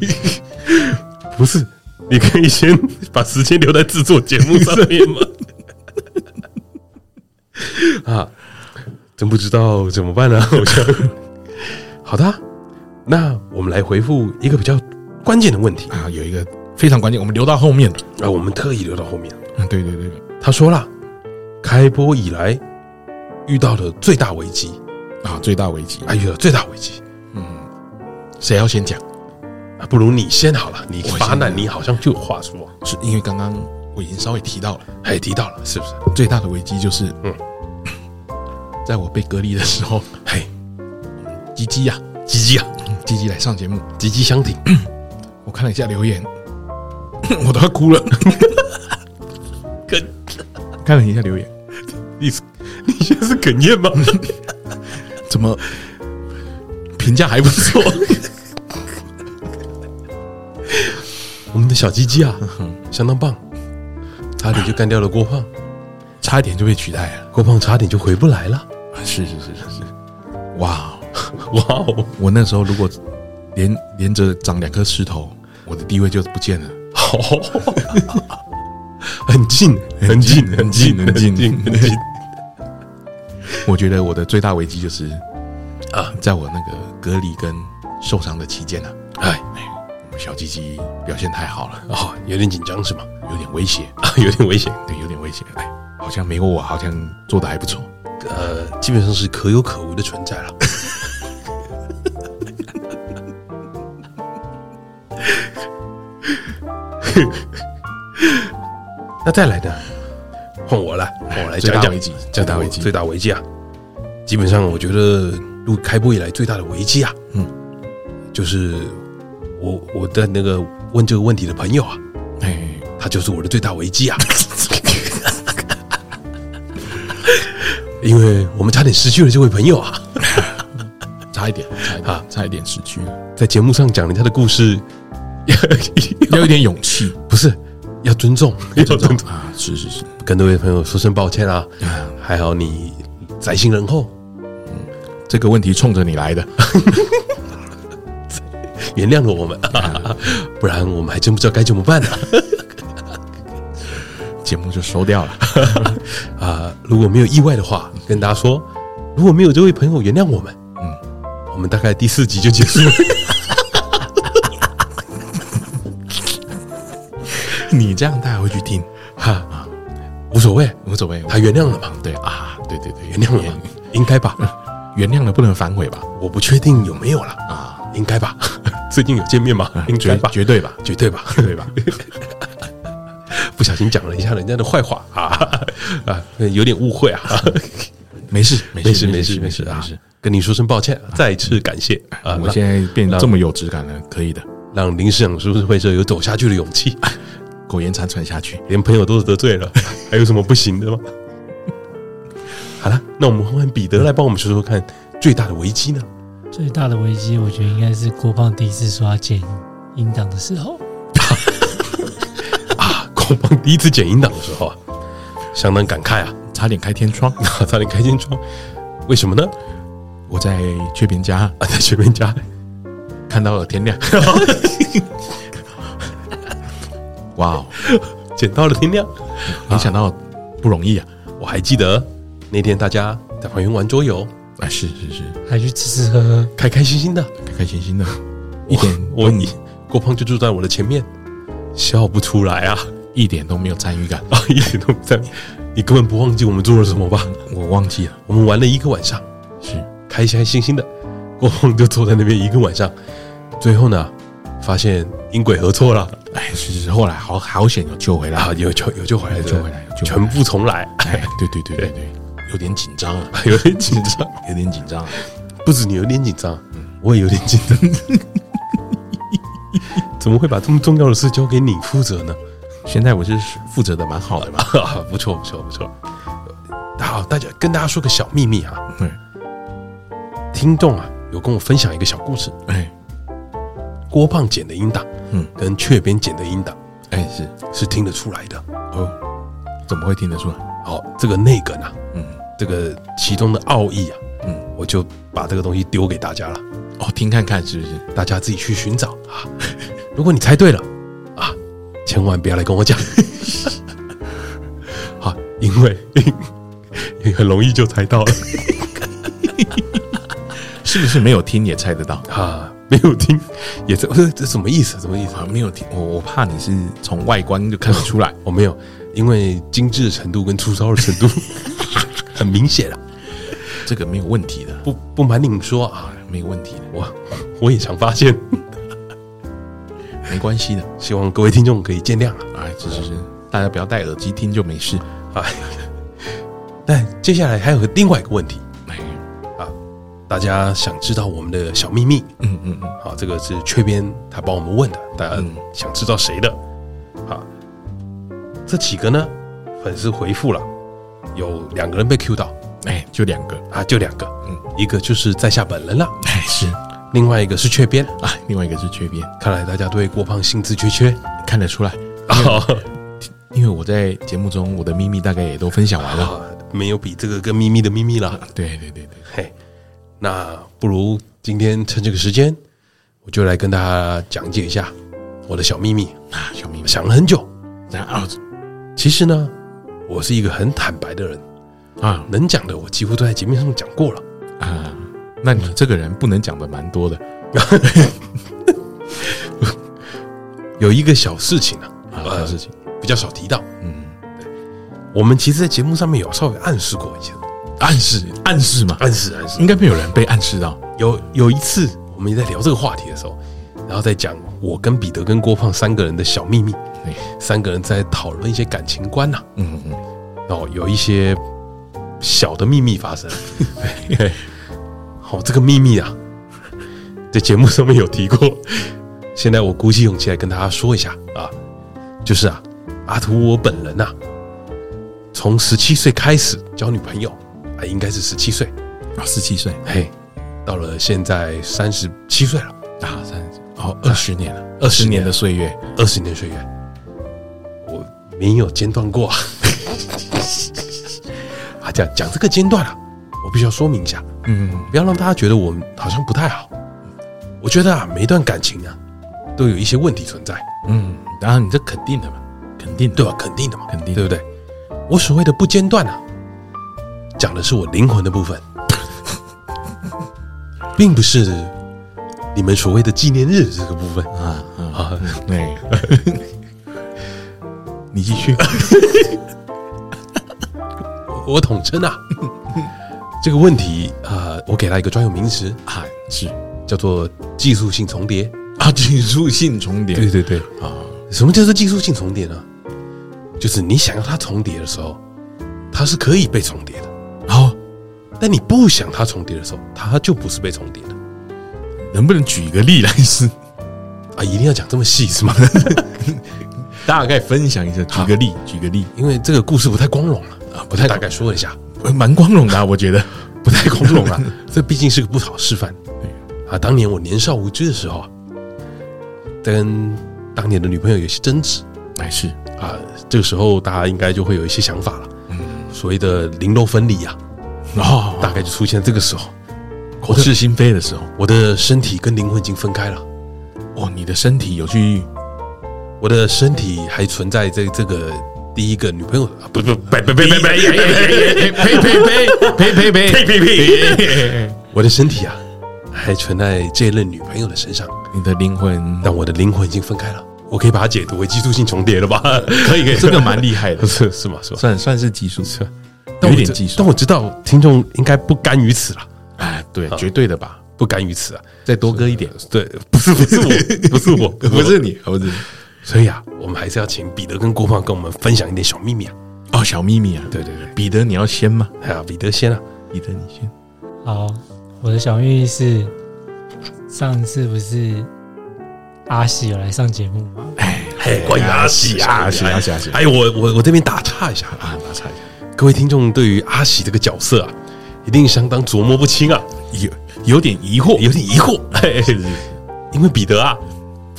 不是？你可以先 把时间留在制作节目上面吗？啊！真不知道怎么办呢？偶像，好的，那我们来回复一个比较关键的问题
啊，有一个非常关键，我们留到后面
啊，我们特意留到后面。
嗯，对对对，
他说了，开播以来遇到的最大危机
啊，最大危机，
啊，遇到最大危机。
嗯，谁要先讲
啊？不如你先好了，你发难，你好像就有话说，
是因为刚刚我已经稍微提到了，
还，提到了，是不是？
最大的危机就是，嗯。在我被隔离的时候，
嘿，
鸡鸡呀，
鸡鸡呀，
鸡鸡来上节目，
鸡鸡相挺。
我看了一下留言，我都要哭了。
哽，
看了一下留言，
你你现在是哽咽吗？
怎么评价还不
错？的小鸡鸡啊，相当棒，差点就干掉了郭胖。
差一点就被取代了，
郭胖差点就回不来了。
是是是是是，哇
哇哦！
我那时候如果连连着长两颗石头，我的地位就不见了。
很近很近很近很近很近。
我觉得我的最大危机就是啊，在我那个隔离跟受伤的期间呢，哎，我们小鸡鸡表现太好了
啊，有点紧张是吗？
有点威胁
啊，有点危险，
对，有点危险，哎。好像没有我，好像做的还不错。
呃，基本上是可有可无的存在了。那再来呢？换我了，换我来讲讲危机。最大危机，最大危机啊！基本上，我觉得录开播以来最大的危机啊，嗯，就是我我的那个问这个问题的朋友啊，哎，他就是我的最大危机啊。因为我们差点失去了这位朋友啊，
差一点，差一点，差一点失去了。
在节目上讲了他的故事，
要有点勇气，
不是要尊重，要尊重
啊！是是是，
跟各位朋友说声抱歉啊！还好你宅心仁厚，
嗯，这个问题冲着你来的，
原谅了我们，不然我们还真不知道该怎么办呢。
节目就收掉了
啊！如果没有意外的话，跟大家说，如果没有这位朋友原谅我们，嗯，我们大概第四集就结束了。
你这样大家会去听
哈啊？无所谓，
无所谓，
他原谅了嘛？
对啊，对对对，
原谅了，应该吧？
原谅了不能反悔吧？
我不确定有没有了啊，应该吧？最近有见面吗？应该吧？
绝对吧？
绝对吧？绝对吧？不小心讲了一下人家的坏话啊 啊，有点误会啊！
没事，没事，
没事，没事啊！跟你说声抱歉，再次感谢啊！
我现在变得这么有质感了，可以的，
让临时想书会社有走下去的勇气，
苟延残喘下去，
连朋友都得罪了，还有什么不行的吗？好了，那我们换换彼得来帮我们说说看，最大的危机呢？
最大的危机，我觉得应该是郭胖第一次说要剪音档的时候。
啊，郭胖第一次剪音档的时候啊，相当感慨啊，
差点开天窗，
差点开天窗。为什么呢？
我在雀边家
啊，在雀边家
看到了天亮。哇哦，
剪到了天亮，
没想到不容易啊！
我还记得那天大家在旁边玩桌游，
啊，是是是，
还去吃吃喝喝，
开开心心的，
开开心心的。一点
我你郭胖就坐在我的前面，笑不出来啊。
一点都没有参与感。
啊！一点都不参与，你根本不忘记我们做了什么吧？
我忘记了，
我们玩了一个晚上，
是。
开开心心的，郭胖就坐在那边一个晚上。最后呢，发现音轨合错了，
哎，是是，后来好好险有救回来。
啊，有救有救回来，
救回来，
全部重来。
哎，对对对对对，有点紧张啊，
有点紧张，
有点紧张，
不止你有点紧张，我也有点紧张。怎么会把这么重要的事交给你负责呢？
现在我是负责的蛮好的嘛，
不错不错不错。好，大家跟大家说个小秘密啊，嗯，听众啊有跟我分享一个小故事，哎，郭胖剪的音档，嗯，跟雀边剪的音档，
哎，是。
是听得出来的。哦。
怎么会听得出来？
好，这个那个呢，嗯，这个其中的奥义啊，嗯，我就把这个东西丢给大家了，
哦，听看看是不是？
大家自己去寻找啊。如果你猜对了。千万不要来跟我讲，好 因为很容易就猜到了，
是不是没有听也猜得到
啊？没有听也这这什么意思？什么意思？
啊没有听，我我怕你是从外观就看得出来，
我没有，因为精致的程度跟粗糙的程度很明显啊，
这个没有问题的，
不不瞒你们说啊，
没有问题的，
我我也常发现。
没关系的，
希望各位听众可以见谅啊！
哎，是是是，大家不要戴耳机听就没事啊。
但接下来还有个另外一个问题，啊，大家想知道我们的小秘密？嗯嗯嗯，好，这个是雀边他帮我们问的，大家想知道谁的？好，这几个呢？粉丝回复了，有两个人被 Q 到，
哎，就两个。
啊，就两个，嗯，一个就是在下本人了，
哎，是。
另外一个是缺边。
啊，另外一个是缺边。
看来大家对郭胖兴致缺缺，
看得出来。哦，因为我在节目中我的秘密大概也都分享完了，
没有比这个更秘密的秘密了。
对对对对，
嘿，那不如今天趁这个时间，我就来跟大家讲解一下我的小秘密。
啊，小秘密。
想了很久，
然后，
其实呢，我是一个很坦白的人。啊，能讲的我几乎都在节目上讲过了。啊。
那你这个人不能讲的蛮多的，
有一个小事情啊，小事情。比较少提到。嗯，对，我们其实，在节目上面有稍微暗示过一些，
暗示暗示嘛，
暗示暗示，
应该没有人被暗示到。
有有一次，我们也在聊这个话题的时候，然后在讲我跟彼得跟郭胖三个人的小秘密，三个人在讨论一些感情观呐，嗯嗯，然后有一些小的秘密发生。哦，这个秘密啊，在节目上面有提过。现在我鼓起勇气来跟大家说一下啊，就是啊，阿图我本人呐、啊，从十七岁开始交女朋友啊，应该是十七岁。
啊，十七岁，
嘿，到了现在三十七岁了。
啊，三十哦，二十年了，二十年。的岁月，
二十年岁月，我没有间断过啊。啊，讲讲这个间断啊，我必须要说明一下，嗯，不要让大家觉得我们好像不太好。我觉得啊，每一段感情啊，都有一些问题存在。
嗯，当然你这肯定的嘛，肯定
对吧？肯定的嘛，
肯定
对不对？我所谓的不间断啊，讲的是我灵魂的部分，并不是你们所谓的纪念日这个部分啊啊！
对，你继续。
我 我统称啊，这个问题啊，我给他一个专有名词啊，是叫做技术性重叠
啊，技术性重叠，
对对对啊，什么叫做技术性重叠呢？就是你想要它重叠的时候，它是可以被重叠的。好，但你不想它重叠的时候，它就不是被重叠的。
能不能举一个例来是？
啊，一定要讲这么细是吗？
大概分享一下，举个例，举个例，
因为这个故事不太光荣了啊，不太大概说一下，
蛮光荣的啊，我觉得
不太光荣啊。这毕竟是个不好示范。啊，当年我年少无知的时候啊，跟当年的女朋友有些争执，
哎是。
啊，这个时候大家应该就会有一些想法了。嗯，所谓的零肉分离呀，哦，大概就出现这个时候，
口是心非的时候，
我的身体跟灵魂已经分开了。
哦，你的身体有去，
我的身体还存在这这个第一个女朋友啊，不不，呸呸呸呸呸呸呸呸呸呸呸呸呸，我的身体啊，还存在这一任女朋友的身上。
你的灵魂，
但我的灵魂已经分开了。我可以把它解读为技术性重叠了吧？
可以，可以，这个蛮厉害的，
是是吗？是吧？
算算是技术是，
有点技术。但我知道听众应该不甘于此了。
哎，对，绝对的吧？
不甘于此啊！
再多割一点。
对，不是不是我，不是我，
不是你，不是你。
所以啊，我们还是要请彼得跟郭胖跟我们分享一点小秘密啊！
哦，小秘密啊！
对对对，
彼得你要先吗？
哎呀，彼得先啊！
彼得你先。
好，我的小秘密是上次不是阿喜有来上节目吗？
哎。嘿，关于阿喜啊，
阿喜，阿喜，阿喜！
哎，我我我这边打岔一下啊，打岔一下。各位听众对于阿喜这个角色啊，一定相当琢磨不清啊，
有有点疑惑，
有点疑惑。嘿，因为彼得啊，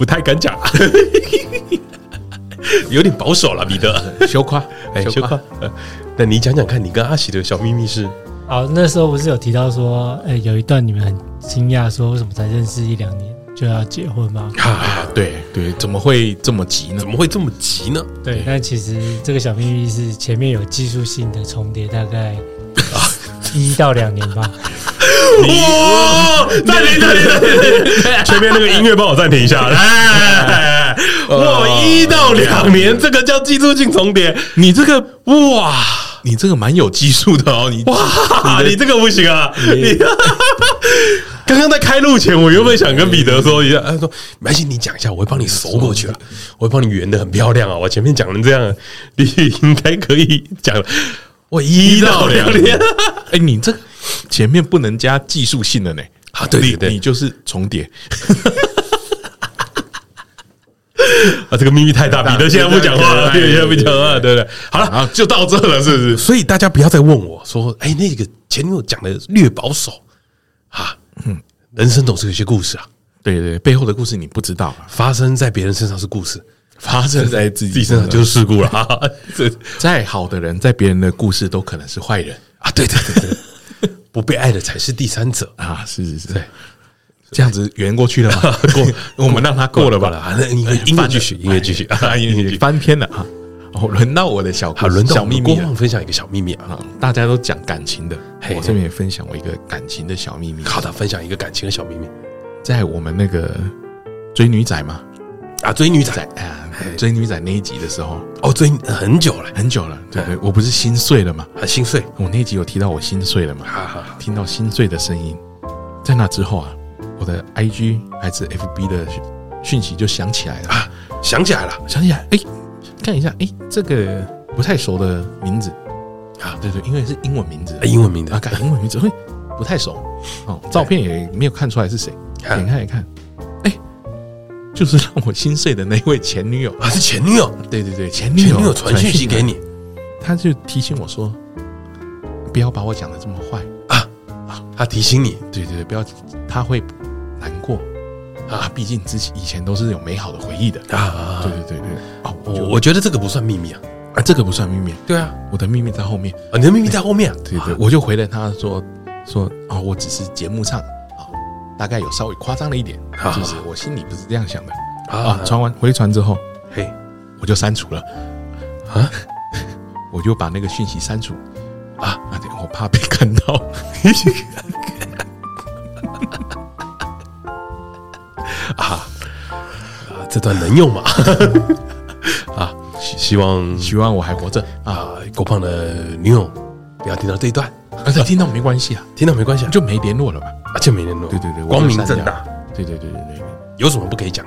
不太敢讲，有点保守了。彼得，
羞夸，
哎，羞夸。那你讲讲看，你跟阿喜的小秘密是？
好，那时候不是有提到说，哎，有一段你们很惊讶，说为什么才认识一两年？就要结婚吗？
啊，对对，怎么会这么急呢？
怎么会这么急呢？
对，但其实这个小秘密是前面有技术性的重叠，大概 一到两年吧。
哇！暂停，暂停，暂停！前面那个音乐帮我暂停一下。来，我，一到两年，这个叫技术性重叠。
你这个哇，你这个蛮有技术的哦。你
哇，你这个不行啊！你。刚刚在开录前，我原本想跟彼得说一下，他说：“没关系，你讲一下，我会帮你熟过去了，我会帮你圆的很漂亮啊。我前面讲成这样，你应该可以讲。我一到两年，
哎，你这前面不能加技术性的呢？
啊，对对对，
你就是重叠。
啊，这个秘密太大，彼得现在不讲话了，彼得现在不讲话，对不对？好了，就到这了，是不是？所以大家不要再问我说，哎，那个前女友讲的略保守啊。”嗯，人生总是有些故事啊，
对对，背后的故事你不知道，
发生在别人身上是故事，
发生在自己身上
就是事故了。
这再好的人，在别人的故事都可能是坏人
啊！对对对对，不被爱的才是第三者
啊！是是是，这样子圆过去了吗？过，我们让他过了吧。
那音乐音乐继续，音乐继续啊！音乐继续
翻篇了啊！哦，轮到我的小
好，轮到
小秘密，
分享一个小秘密啊！
大家都讲感情的，我这边也分享我一个感情的小秘密。
好的，分享一个感情的小秘密，
在我们那个追女仔嘛，
啊，追女仔
啊，追女仔那一集的时候，
哦，追很久了，
很久了，对对，我不是心碎了吗？
很，心碎，
我那一集有提到我心碎了嘛？哈哈，听到心碎的声音，在那之后啊，我的 IG 还是 FB 的讯息就响起来了。啊，
响起来了，
想起来，哎。看一下，哎，这个不太熟的名字。啊，对对，因为是英文名字，
英文名字。
啊，改英文名字会不太熟。哦，照片也没有看出来是谁，点开一看，哎，就是让我心碎的那位前女友，
啊，是前女友，
对对对，前女友
前女友传讯息给你，
他就提醒我说，不要把我讲的这么坏。
啊啊，他提醒你，
对对对，不要，他会难过。啊，毕竟之前以前都是有美好的回忆的。
啊。
对对对对，哦，
我我觉得这个不算秘密啊，
啊，这个不算秘密。
对啊，
我的秘密在后面。
啊，你的秘密在后面啊。
对对，我就回了他说说啊，我只是节目上啊，大概有稍微夸张了一点，其实我心里不是这样想的啊。传完回传之后，
嘿，我
就删除了啊，我就把那个讯息删除啊，我怕被看到。
啊啊！这段能用吗？啊，希希望
希望我还活着
啊！郭胖的女友不要听到这一段，
而且听到没关系啊，
听到没关系，
就没联络了嘛，
啊，就没联络。
对对对，
光明正大。
对对对对对，
有什么不可以讲？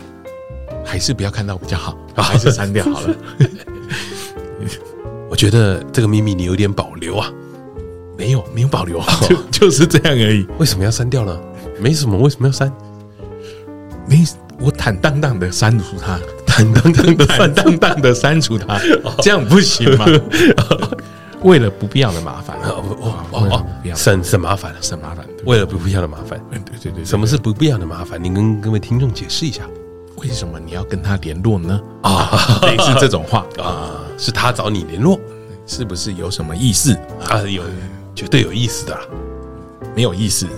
还是不要看到比较好，还是删掉好了。
我觉得这个秘密你有点保留啊，
没有没有保留，就就是这样而已。
为什么要删掉呢？没什么，为什么要删？
没，我坦荡荡的删除它，
坦荡荡的、
坦荡荡的删除它，这样不行吗？为了不必要的麻烦，
哦哦哦，省省麻烦，
省麻烦。
为了不必要的麻烦，
对对对，
什么是不必要的麻烦？您跟各位听众解释一下，
为什么你要跟他联络呢？啊，类似这种话
啊，是他找你联络，
是不是有什么意思
啊？有，绝对有意思的。
没有意思，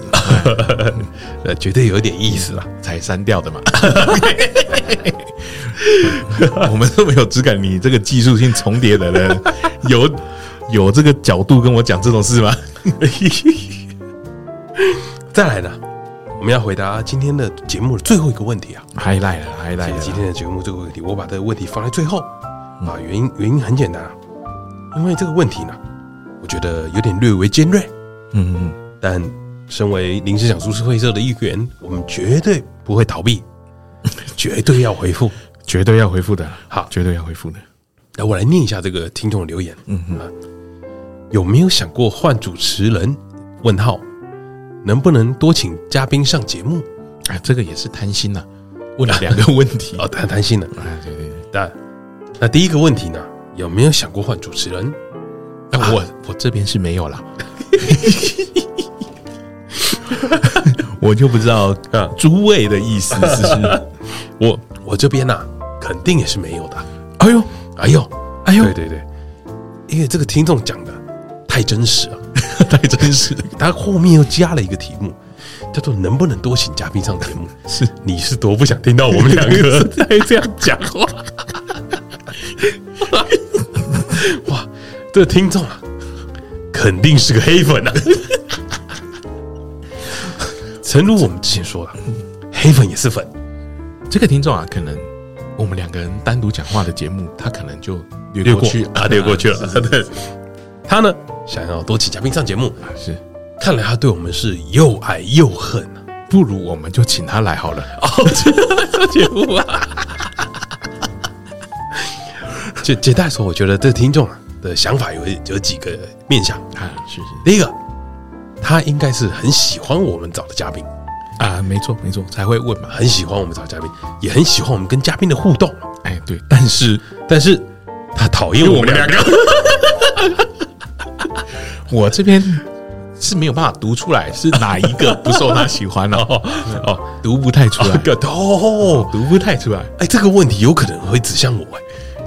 呃，绝对有点意思了，
才删掉的嘛。我们都没有质感，你这个技术性重叠的人，有有这个角度跟我讲这种事吗？
再来呢，我们要回答今天的节目的最后一个问题啊，
还来了，还来了。
今天的节目这个问题，我把这个问题放在最后啊，原因原因很简单啊，因为这个问题呢，我觉得有点略微尖锐，嗯嗯。但身为临时想书会社的一员，我们绝对不会逃避，绝对要回复，
绝对要回复的。
好，
绝对要回复的。
来，我来念一下这个听众的留言。嗯哼，有没有想过换主持人？问号，能不能多请嘉宾上节目？
哎，这个也是贪心呐。问了两个问题
哦，太贪心了。
哎，对对对。
那那第一个问题呢？有没有想过换主持人？
我我这边是没有啦。我就不知道啊，诸位的意思是，
我我这边呐，肯定也是没有的。
哎呦，
哎呦，
哎呦，
对对对，因为这个听众讲的太真实了，
太真实了。
他后面又加了一个题目，叫做“能不能多请嘉宾上节目”。
是，
你是多不想听到我们两个 在这样讲话？哇，这个听众啊，肯定是个黑粉啊！诚如我们之前说了，黑粉也是粉。
这个听众啊，可能我们两个人单独讲话的节目，他可能就略过去
啊，略过去了。对，他呢，想要多请嘉宾上节目，
是
看来他对我们是又爱又恨啊。
不如我们就请他来好了，
哦，上节目啊。简简单说，我觉得这个听众的想法有有几个面向
啊，是是。
第一个。他应该是很喜欢我们找的嘉宾
啊，没错没错，才会问嘛，
很喜欢我们找嘉宾，也很喜欢我们跟嘉宾的互动。
哎，对，但是
但是他讨厌我们两个。
我这边是没有办法读出来是哪一个不受他喜欢了 哦，哦，读不太出来，
哦，
读不太出来。
哎，这个问题有可能会指向我，哎，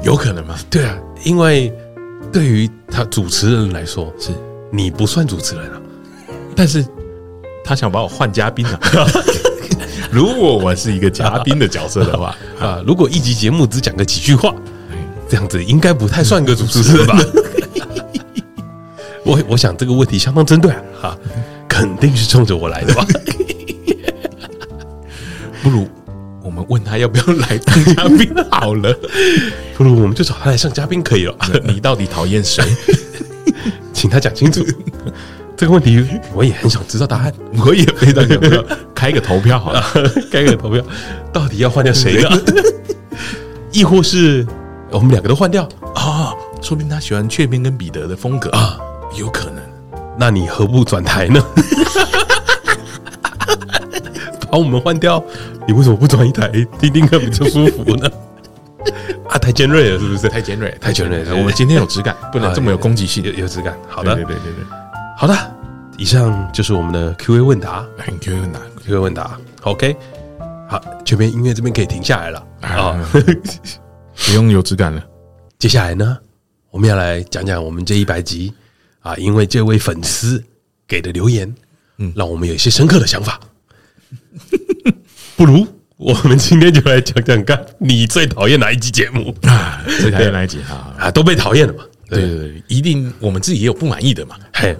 有可能吗？
对啊，因为对于他主持人来说，
是
你不算主持人啊。
但是他想把我换嘉宾啊！如果我是一个嘉宾的角色的话
啊，如果一集节目只讲个几句话，这样子应该不太算个主持人吧？我我想这个问题相当针对啊！哈，肯定是冲着我来的吧？
不如我们问他要不要来当嘉宾好了，
不如我们就找他来上嘉宾可以了。
你到底讨厌谁？
请他讲清楚。这个问题我也很想知道答案，
我也非常想知道。开个投票好了，
开个投票，到底要换掉谁呢？亦或是我们两个都换掉
啊？说明他喜欢雀边跟彼得的风格啊，有可能。
那你何不转台呢？把我们换掉，你为什么不转一台听听看比较舒服呢？啊，太尖锐了，是不是？
太尖锐，
太尖锐。
我们今天有质感，不能这么有攻击性，
有有质感。好的，
对对对对。
好的，以上就是我们的 Q A 问答，
很 Q A 问答
，Q A 问答，OK。好，全篇音乐这边可以停下来了啊，
不用有质感了。
接下来呢，我们要来讲讲我们这一百集啊，因为这位粉丝给的留言，嗯，让我们有一些深刻的想法。不如我们今天就来讲讲看，你最讨厌哪一集节目
啊？最讨厌哪一集啊？
啊，都被讨厌了嘛？
对对对，一定我们自己也有不满意的嘛。
嘿，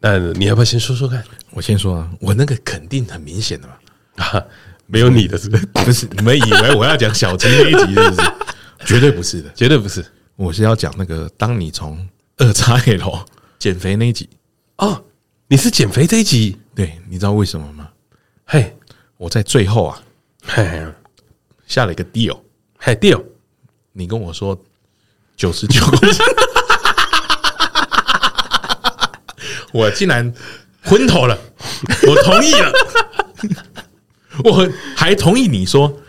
那你要不要先说说看？
我先说啊，我那个肯定很明显的嘛。
啊，没有你的是不是？
不是，你们以为我要讲小鸡那一集是不是？绝对不是的，
绝对不是。
我是要讲那个，当你从二叉 L 减肥那一集。
哦，你是减肥这一集？
对，你知道为什么吗？
嘿，
我在最后啊，
嘿，
下了一个 deal，
嘿 deal，
你跟我说九十九公斤，我竟然昏头了，我同意了，我还同意你说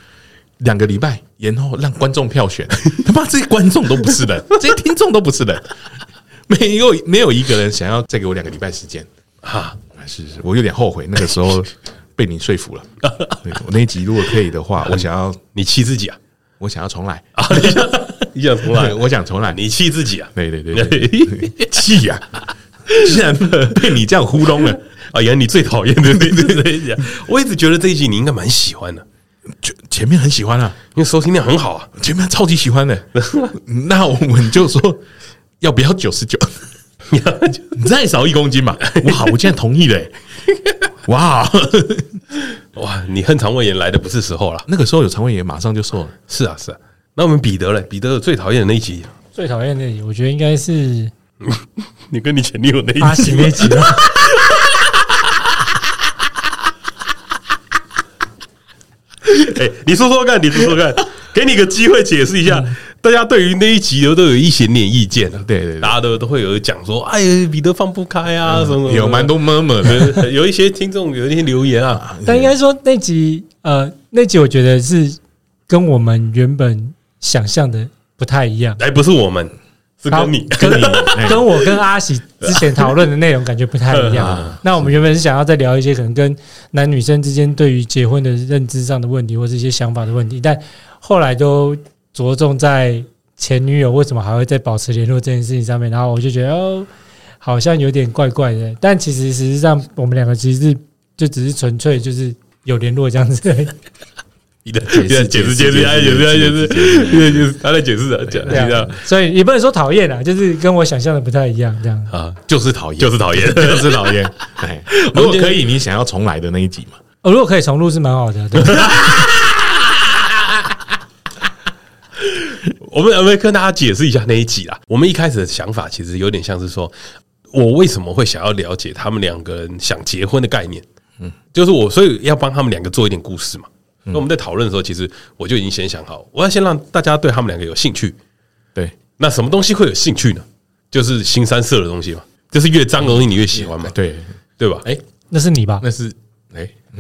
两个礼拜。然后让观众票选，他妈这些观众都不是人，这些听众都不是人，没有没有一个人想要再给我两个礼拜时间啊！是是，我有点后悔那个时候被你说服了。我 那一集如果可以的话，我想要
你气自己啊，
我想要重来
啊！你想重来？
我想重来，
你气自己啊？
对对对，气呀！竟然被你这样糊弄了
啊！原来你最讨厌的对对对，我一直觉得这一集你应该蛮喜欢的。
就前面很喜欢啊，
因为收听量很好啊，
前面超级喜欢的。那我们就说要不要九十九？你再少一公斤嘛？哇，我竟然同意了！哇
哇，你恨肠胃炎来的不是时候了。
那个时候有肠胃炎，马上就瘦了。
是啊是啊。那我们彼得嘞？彼得最讨厌的那一集，
最讨厌那一集，我觉得应该是
你跟你前女友那
一集那集。
哎，你说说看，你说说看，给你个机会解释一下。大家对于那一集都有一些点意见，
对对，
大家都都会有讲说，哎，彼得放不开啊，什么
有蛮多 murmur 的，
有一些听众有一些留言啊。
但应该说那集，呃，那集我觉得是跟我们原本想象的不太一样。
哎，不是我们。是跟你跟你
跟我跟阿喜之前讨论的内容感觉不太一样。那我们原本是想要再聊一些可能跟男女生之间对于结婚的认知上的问题，或是一些想法的问题，但后来都着重在前女友为什么还会再保持联络这件事情上面。然后我就觉得哦，好像有点怪怪的。但其实实际上我们两个其实是就只是纯粹就是有联络这样子。
你的解释解释解释啊，解释啊，解释，他在解释啊，讲这样，
所以也不能说讨厌啊，就是跟我想象的不太一样，这样
啊，就是讨厌，就是讨厌，
就是讨厌。如果可以，你想要重来的那一集嘛？
哦，如果可以重录是蛮好的。对，
我们我们跟大家解释一下那一集啦。我们一开始的想法其实有点像是说，我为什么会想要了解他们两个人想结婚的概念？嗯，就是我所以要帮他们两个做一点故事嘛。那我们在讨论的时候，其实我就已经先想好，我要先让大家对他们两个有兴趣。
对，那
什么东西会有兴趣呢？就是新三色的东西嘛，就是越脏的东西你越喜欢嘛，
对
对吧？
哎，那是你吧？
那是哎，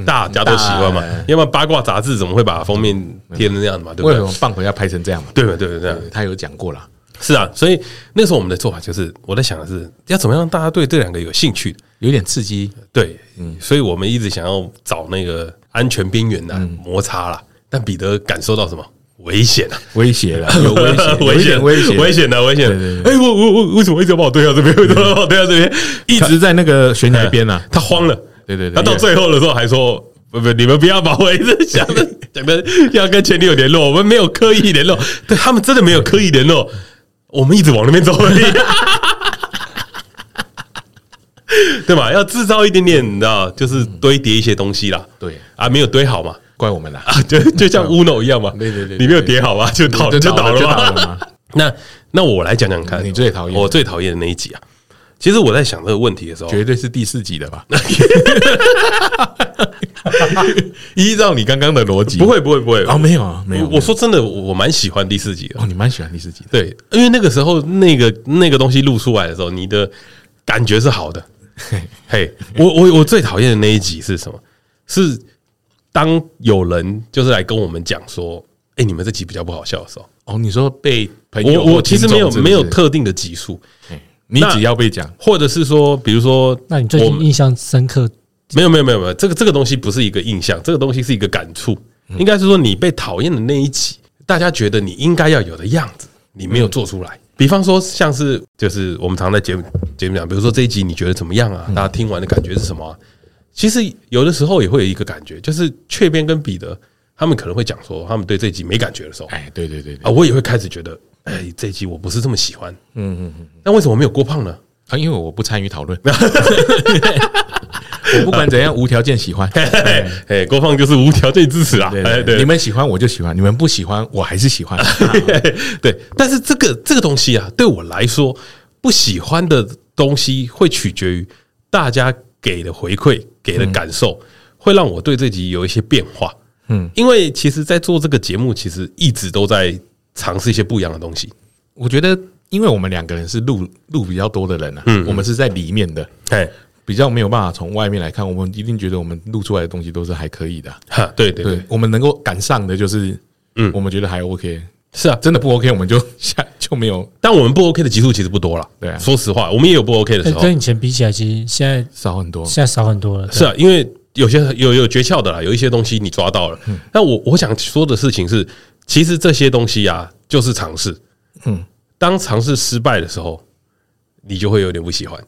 大家都喜欢嘛，要不然八卦杂志怎么会把封面贴成这样的嘛？对不对？
为什么棒回要拍成这样嘛？
对对对对，
他有讲过啦。
是啊，所以那时候我们的做法就是，我在想的是要怎么样让大家对这两个有兴趣，
有点刺激。
对，嗯，所以我们一直想要找那个安全边缘的摩擦啦。但彼得感受到什么危险啊？
威胁了，有危险，
危险，危险，危险的，危险。哎，我我我为什么一直要把我推到这边？为什么要把我推到这边？
一直在那个悬崖边呢？
他慌了。
对对对，
他到最后的时候还说：“不不，你们不要把我一直想的 讲的要跟前女友联络，我们没有刻意联络。对他们真的没有刻意联络，我们一直往那边走而已，对吧？要制造一点点，你知道，就是堆叠一些东西啦。
对
啊，没有堆好嘛。”
怪我们啦
啊！就就像 Uno 一样嘛，对对对，你没有叠好嘛，就倒就倒了嘛。那那我来讲讲看，
你最讨厌
我最讨厌的那一集啊。其实我在想这个问题的时候，
绝对是第四集的吧？依照你刚刚的逻辑，
不会不会不会
啊，没有啊，没有。
我说真的，我蛮喜欢第四集的
哦，你蛮喜欢第四集的，
对，因为那个时候那个那个东西录出来的时候，你的感觉是好的。嘿，我我我最讨厌的那一集是什么？是。当有人就是来跟我们讲说，哎，你们这集比较不好笑的时候，
哦，你说被朋友，
我我其实没有没有特定的集数，
你只要被讲，
或者是说，比如说，
那你最近印象深刻？
没有没有没有没有，这个这个东西不是一个印象，这个东西是一个感触。应该是说你被讨厌的那一集，大家觉得你应该要有的样子，你没有做出来。比方说，像是就是我们常在节目节目讲，比如说这一集你觉得怎么样啊？大家听完的感觉是什么啊？其实有的时候也会有一个感觉，就是雀边跟彼得他们可能会讲说，他们对这一集没感觉的时候，
哎，对对对
啊，我也会开始觉得，哎，这一集我不是这么喜欢。嗯嗯嗯。那为什么没有郭胖呢？
啊，因为我不参与讨论。我不管怎样，无条件喜欢。
哎，郭胖就是无条件支持啊！哎，对，
你们喜欢我就喜欢，你们不喜欢我还是喜欢。
对，但是这个这个东西啊，对我来说，不喜欢的东西会取决于大家给的回馈、给的感受，会让我对这集有一些变化。嗯，因为其实，在做这个节目，其实一直都在尝试一些不一样的东西。
我觉得，因为我们两个人是录录比较多的人啊，嗯，我们是在里面的，哎。比较没有办法从外面来看，我们一定觉得我们录出来的东西都是还可以的。
哈，对对对，
我们能够赶上的就是，嗯，我们觉得还 OK。
是啊，
真的不 OK，我们就下 就没有。
但我们不 OK 的集数其实不多了。对啊，说实话，我们也有不 OK 的时候。
跟以前比起来，其实现在
少很多，
现在少很多了。
是啊，因为有些有有诀窍的啦，有一些东西你抓到了。那我我想说的事情是，其实这些东西啊，就是尝试。嗯，当尝试失败的时候，你就会有点不喜欢。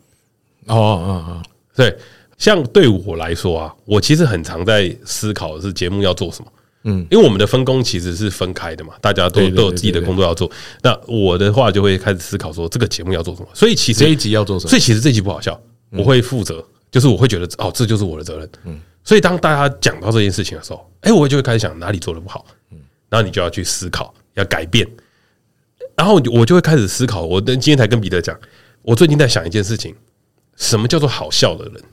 哦哦哦，对。像对我来说啊，我其实很常在思考的是节目要做什么。嗯，因为我们的分工其实是分开的嘛，大家都都有自己的工作要做。那我的话就会开始思考说，这个节目要做什么。所以其实
这一集要做什么？
所以其实这集不好笑，我会负责，就是我会觉得哦，这就是我的责任。嗯，所以当大家讲到这件事情的时候，哎，我就会开始想哪里做得不好。嗯，然后你就要去思考，要改变。然后我就会开始思考。我今天才跟彼得讲，我最近在想一件事情：什么叫做好笑的人？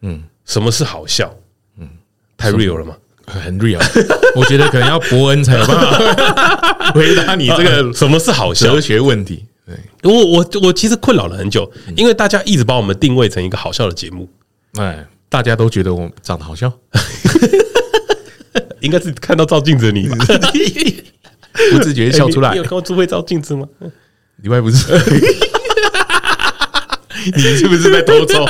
嗯，什么是好笑？嗯，太 real 了吗？
很 real，我觉得可能要伯恩才有办法回答你这个
什么是好笑
哲学问题。对，
我我我其实困扰了很久，因为大家一直把我们定位成一个好笑的节目，
哎，大家都觉得我长得好笑，
应该是看到照镜子的你
不自觉笑出来。
你有看过朱慧照镜子吗？
你外不是，你是不是在偷抽？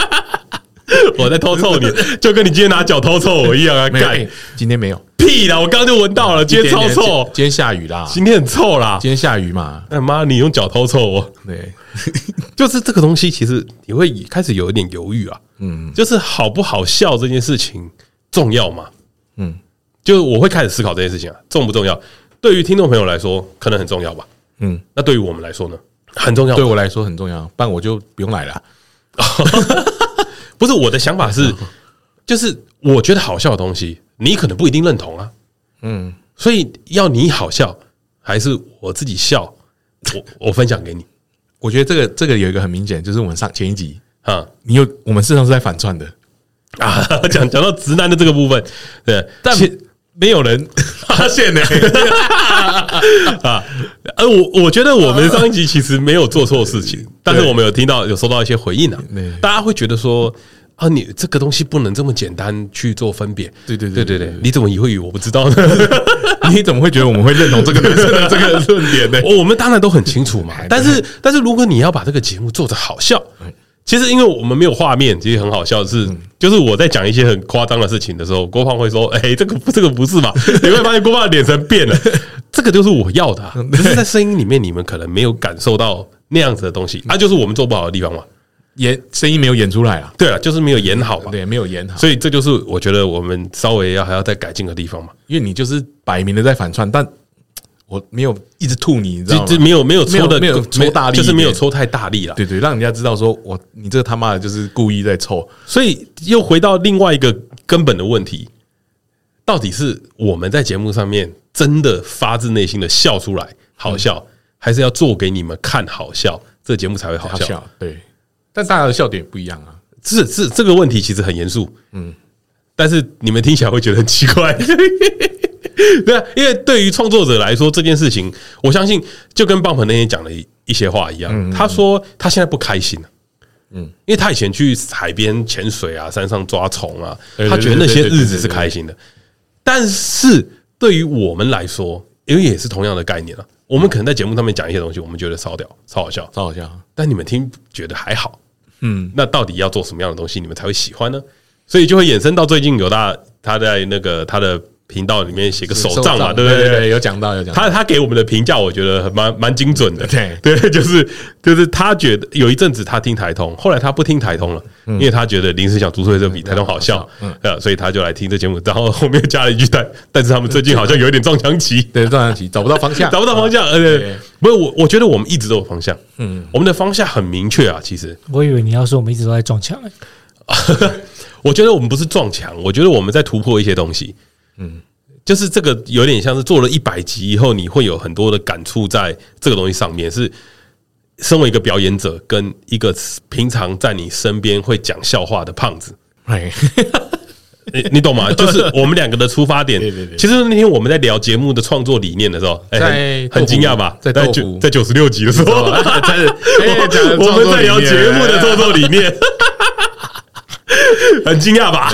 我在偷臭你，就跟你今天拿脚偷臭我一样啊！盖，
今天没有
屁啦，我刚刚就闻到了，今天超臭，
今天下雨啦，
今天很臭啦，
今天下雨嘛？
哎妈，你用脚偷臭我？对，就是这个东西，其实你会开始有一点犹豫啊。嗯，就是好不好笑这件事情重要吗？嗯，就是我会开始思考这件事情啊，重不重要？对于听众朋友来说，可能很重要吧。嗯，那对于我们来说呢？很重要。
对我来说很重要，不然我就不用来了。
不是我的想法是，就是我觉得好笑的东西，你可能不一定认同啊。嗯，所以要你好笑，还是我自己笑，我我分享给你。
我觉得这个这个有一个很明显，就是我们上前一集啊，你有我们事实上是在反串的
啊。讲讲到直男的这个部分，对，但没有人 发现呢。啊，呃，我我觉得我们上一集其实没有做错事情，但是我们有听到有收到一些回应啊，大家会觉得说。啊，你这个东西不能这么简单去做分别。
对对对对对，
你怎么以为我不知道呢？
你怎么会觉得我们会认同这个男生的这个论点呢？
我们当然都很清楚嘛。但是，但是如果你要把这个节目做得好笑，其实因为我们没有画面，其实很好笑的是，就是我在讲一些很夸张的事情的时候，郭胖会说：“哎，这个 这个不是嘛？” 你会发现郭胖的脸色变了。这个就是我要的，可是在声音里面你们可能没有感受到那样子的东西，那就是我们做不好的地方嘛。
演声音没有演出来啊，
对啊，就是没有演好嘛，
对，没有演好，
所以这就是我觉得我们稍微要还要再改进的地方嘛。
因为你就是摆明的在反串，但我没有一直吐你，你知道吗？
没有没有抽的
没有抽大力，
就是没有抽太大力了。
对对，让人家知道说我你这个他妈的就是故意在抽。
所以又回到另外一个根本的问题，到底是我们在节目上面真的发自内心的笑出来好笑，还是要做给你们看好笑，这节目才会好笑？
对。但大家的笑点不一样啊，
是是这个问题其实很严肃，嗯，但是你们听起来会觉得很奇怪，对啊，因为对于创作者来说，这件事情，我相信就跟棒鹏那天讲的一些话一样，他说他现在不开心了，嗯，因为他以前去海边潜水啊，山上抓虫啊，他觉得那些日子是开心的，但是对于我们来说，因为也是同样的概念啊，我们可能在节目上面讲一些东西，我们觉得超屌、超好笑、
超好笑，
但你们听觉得还好。嗯，那到底要做什么样的东西，你们才会喜欢呢？所以就会衍生到最近有大他在那个他的频道里面写个手账嘛，对不对？
对，有讲到有讲。
他他给我们的评价，我觉得蛮蛮精准的。
对
对，就是就是他觉得有一阵子他听台通，后来他不听台通了，因为他觉得临时想读书会这比台通好笑，嗯，所以他就来听这节目。然后后面加了一句，但 但是他们最近好像有一点撞墙期，
对，撞墙期找不到方向，
找不到方向。而且不是我，我觉得我们一直都有方向，嗯，我们的方向很明确啊。其实
我以为你要说我们一直都在撞墙。
我觉得我们不是撞墙，我觉得我们在突破一些东西。嗯，就是这个有点像是做了一百集以后，你会有很多的感触在这个东西上面。是身为一个表演者，跟一个平常在你身边会讲笑话的胖子，哎，你你懂吗？就是我们两个的出发点。其实那天我们在聊节目的创作理念的时候，哎，很惊讶吧？在九在九十六集的时候，我们在聊节目的创作理念。很惊讶吧？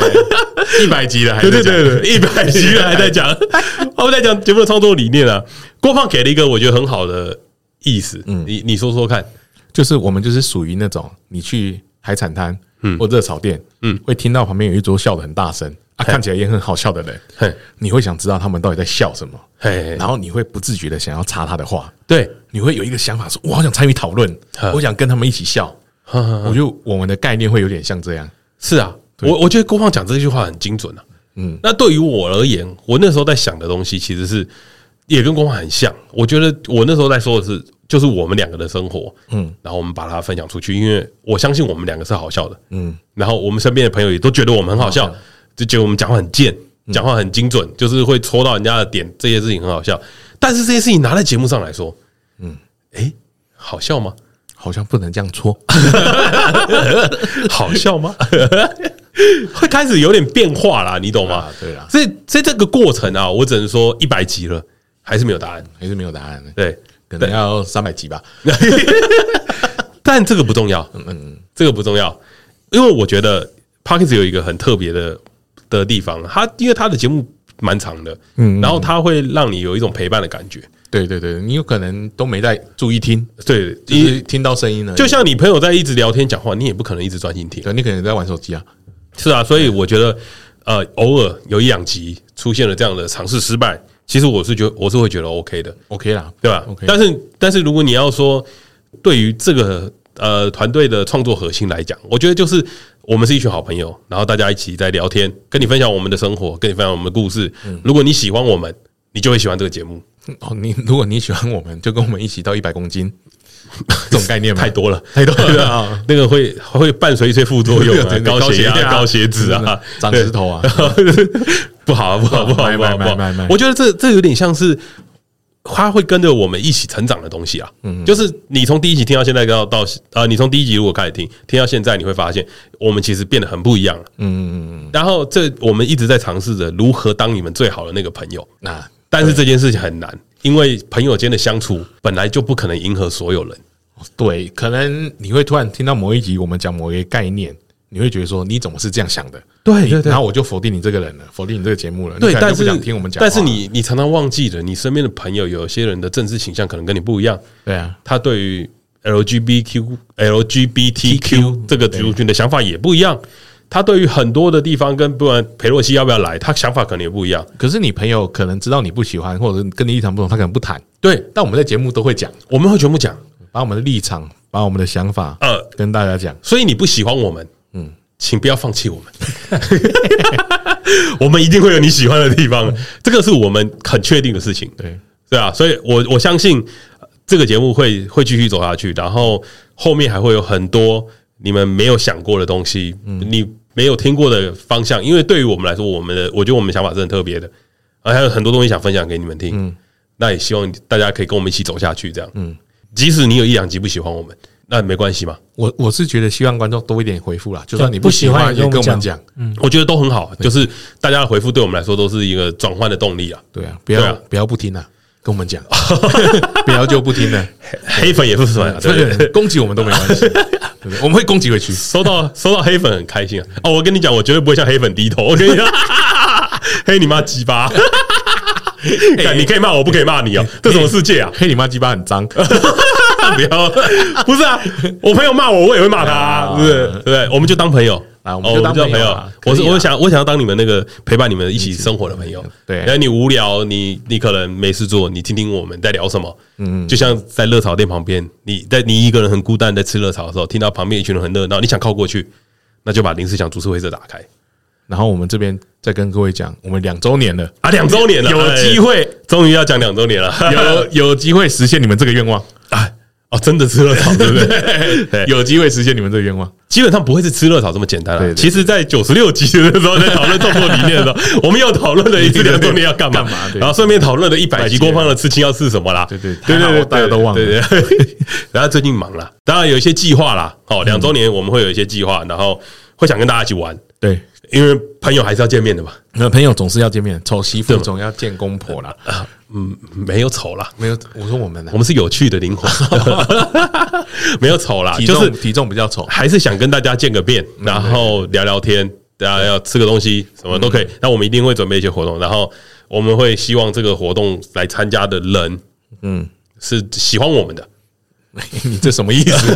一百集了，还
对对对对，一百集了还在讲，我们在讲节目的创作理念啊。郭胖给了一个我觉得很好的意思，嗯，你你说说看，
就是我们就是属于那种你去海产摊，嗯，或热炒店，嗯，会听到旁边有一桌笑得很大声，啊，看起来也很好笑的人，嘿，你会想知道他们到底在笑什么，嘿，然后你会不自觉的想要插他的话，
对，
你会有一个想法说，我好想参与讨论，我想跟他们一起笑，我觉得我们的概念会有点像这样。
是啊，我我觉得郭胖讲这句话很精准啊。嗯，那对于我而言，我那时候在想的东西其实是也跟郭胖很像。我觉得我那时候在说的是，就是我们两个的生活，嗯，然后我们把它分享出去，因为我相信我们两个是好笑的，嗯，然后我们身边的朋友也都觉得我们很好笑，就觉得我们讲话很贱，讲话很精准，就是会戳到人家的点，这些事情很好笑。但是这些事情拿在节目上来说，嗯，诶，好笑吗？
好像不能这样搓，
好笑吗？会开始有点变化啦，你懂吗？
对啊，
所以在这个过程啊，我只能说一百集了，还是没有答案，
还是没有答案。
对，
可能要三百集吧。
但这个不重要，嗯嗯，这个不重要，因为我觉得 Parkes 有一个很特别的的地方，它因为它的节目蛮长的，嗯，然后它会让你有一种陪伴的感觉。
对对对，你有可能都没在注意听，
对，
一听到声音了。
就像你朋友在一直聊天讲话，你也不可能一直专心听，
对，你可能在玩手机啊。
是啊，所以我觉得，呃，偶尔有一两集出现了这样的尝试失败，其实我是觉得我是会觉得 OK 的
，OK 啦，
对吧？OK。但是但是如果你要说对于这个呃团队的创作核心来讲，我觉得就是我们是一群好朋友，然后大家一起在聊天，跟你分享我们的生活，跟你分享我们的故事。如果你喜欢我们，你就会喜欢这个节目。
哦，你如果你喜欢我们，就跟我们一起到一百公斤，这种概念
太多了，太多了 啊！那个会会伴随一些副作用，高血压、高血脂啊，
长石头啊，
不好，不好，不好，不好，不好！我觉得这这有点像是他会跟着我们一起成长的东西啊。嗯，就是你从第一集听到现在，到到啊，你从第一集如果开始听，听到现在，你会发现我们其实变得很不一样。嗯嗯嗯。然后这我们一直在尝试着如何当你们最好的那个朋友。那。但是这件事情很难，因为朋友间的相处本来就不可能迎合所有人。
对，可能你会突然听到某一集我们讲某一个概念，你会觉得说你怎么是这样想的？
对对对，
然后我就否定你这个人了，否定你这个节目了。
对，但是
想听我们讲。
但是你你常常忘记了，你身边的朋友有些人的政治倾向可能跟你不一样。
对啊，
他对于 LGBTQ LGBTQ 这个族群的想法也不一样。他对于很多的地方，跟不管裴洛西要不要来，他想法可能也不一样。
可是你朋友可能知道你不喜欢，或者跟你立场不同，他可能不谈。
对，
但我们在节目都会讲，
我们会全部讲，
把我们的立场，把我们的想法，呃，跟大家讲。
所以你不喜欢我们，嗯，请不要放弃我们，我们一定会有你喜欢的地方，这个是我们很确定的事情。对，对啊，所以我我相信这个节目会会继续走下去，然后后面还会有很多你们没有想过的东西，嗯，你。没有听过的方向，因为对于我们来说，我们的我觉得我们想法是很特别的，而还有很多东西想分享给你们听。嗯，那也希望大家可以跟我们一起走下去，这样。嗯，即使你有一两集不喜欢我们，那没关系嘛。
我我是觉得希望观众多一点回复啦，就算你不喜欢，也跟我们讲。
嗯，我觉得都很好，就是大家的回复对我们来说都是一个转换的动力啊。
对啊，不要不要不听啊，跟我们讲，不要就不听了。
黑粉也不是粉，
对，攻击我们都没关系。我们会攻击回去，
收到收到黑粉很开心啊！哦，我跟你讲，我绝对不会向黑粉低头。我跟你讲，黑你妈鸡巴！你可以骂我，不可以骂你哦。这什么世界啊？
黑你妈鸡巴很脏，
不要！不是啊，我朋友骂我，我也会骂他，啊是不是？对不对？我们就当朋友，
啊，我们就
当交朋友我是我想我想要当你们那个陪伴你们一起生活的朋友。
对
然后你无聊，你你可能没事做，你听听我们在聊什么。嗯，就像在热炒店旁边，你在你一个人很孤单在吃热炒的时候，听到旁边一群人很热闹，你想靠过去，那就把临时想主持会社打开
然后我们这边再跟各位讲，我们两周年了，
啊，两周年了，
有机
哎
会，
终于要讲两周年了，
有 有机会实现你们这个愿望，
啊哦，真的吃热炒，对不对？对，
有机会实现你们这个愿望。
基本上不会是吃热炒这么简单啊。
对对
其实，在九十六集的时候，在讨论动作理念的时候，我们又讨论了一次两周年要干嘛，然后顺便讨论了一百集郭胖的刺青要吃什么啦。对对
对对大家都忘了
对对对，然后 最近忙了，当然有一些计划啦。哦，两周年我们会有一些计划，然后会想跟大家一起玩，
对，
因为朋友还是要见面的嘛。
那朋友总是要见面，丑媳
妇
总要见公婆啦。
嗯，没有丑啦，
没有，我说我们呢
我，们是有趣的灵魂，没有丑啦，就是
重体重比较丑，
还是想跟大家见个面，然后聊聊天，大家要吃个东西，什么都可以。那我们一定会准备一些活动，然后我们会希望这个活动来参加的人，嗯，是喜欢我们的。
你这什么意思？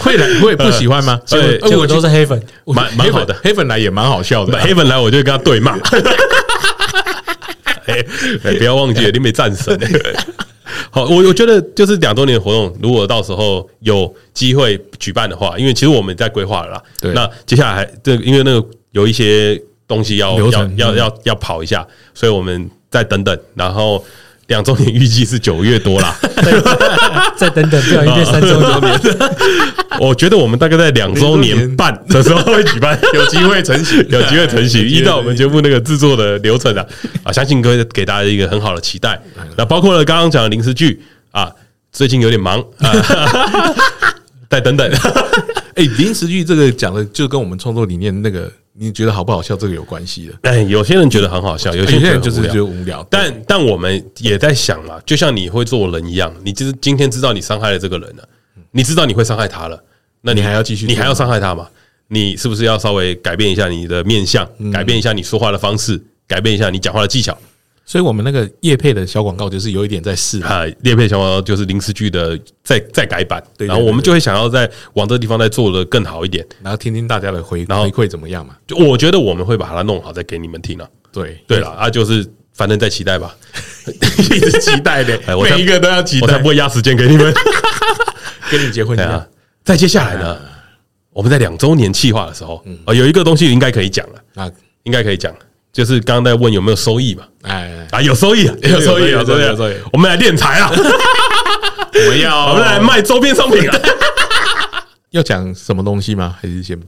会来会不喜欢吗？
对
结果都是黑粉，
蛮蛮好的
黑粉来也蛮好笑的啊。
黑粉来，我就跟他对骂。哎哎，不要忘记了，你没战神。好，我我觉得就是两周年的活动，如果到时候有机会举办的话，因为其实我们在规划了啦。
对
那接下来还这个因为那个有一些东西要要要要要跑一下，所以我们再等等。然后两周年预计是九月多啦。
再等等，不小心变三周年。
我觉得我们大概在两周年半的时候会举办，
有机会成型，
有机会成型。依照我们节目那个制作的流程啊，啊，相信各位给大家一个很好的期待。那包括了刚刚讲的临时剧啊，最近有点忙啊，再等等。
哎，临时剧这个讲的就跟我们创作理念那个，你觉得好不好笑？这个有关系的。
哎，有些人觉得很好笑，有些
人就是觉得无聊，
但但我们也在想嘛，就像你会做人一样，你就是今天知道你伤害了这个人了，你知道你会伤害他了，那你
你还要继续
你还要伤害他吗？你是不是要稍微改变一下你的面相，改变一下你说话的方式，改变一下你讲话的技巧？
所以我们那个叶配的小广告就是有一点在试。啊，
啊，猎配小广告就是临时剧的再再改版，
对对
然后我们就会想要在往这个地方再做的更好一点。
然后听听大家的回回馈怎么样嘛？
就我觉得我们会把它弄好，再给你们听了。
对。
对了啊，就是反正再期待吧，
一直期待的每一个都要期待。
我才不，会压时间给你们。
跟你结婚一样。
对啊。，再接下来呢，我们在两周年企划的时候，啊，有一个东西应该可以讲了，
啊，
应该可以讲，就是刚刚在问有没有收益嘛？
哎，
啊，有收益啊，
有收益
有
有收益有收益
我们来敛财啊，
我们要
我们来卖周边商品啊。
要讲什么东西吗？还是先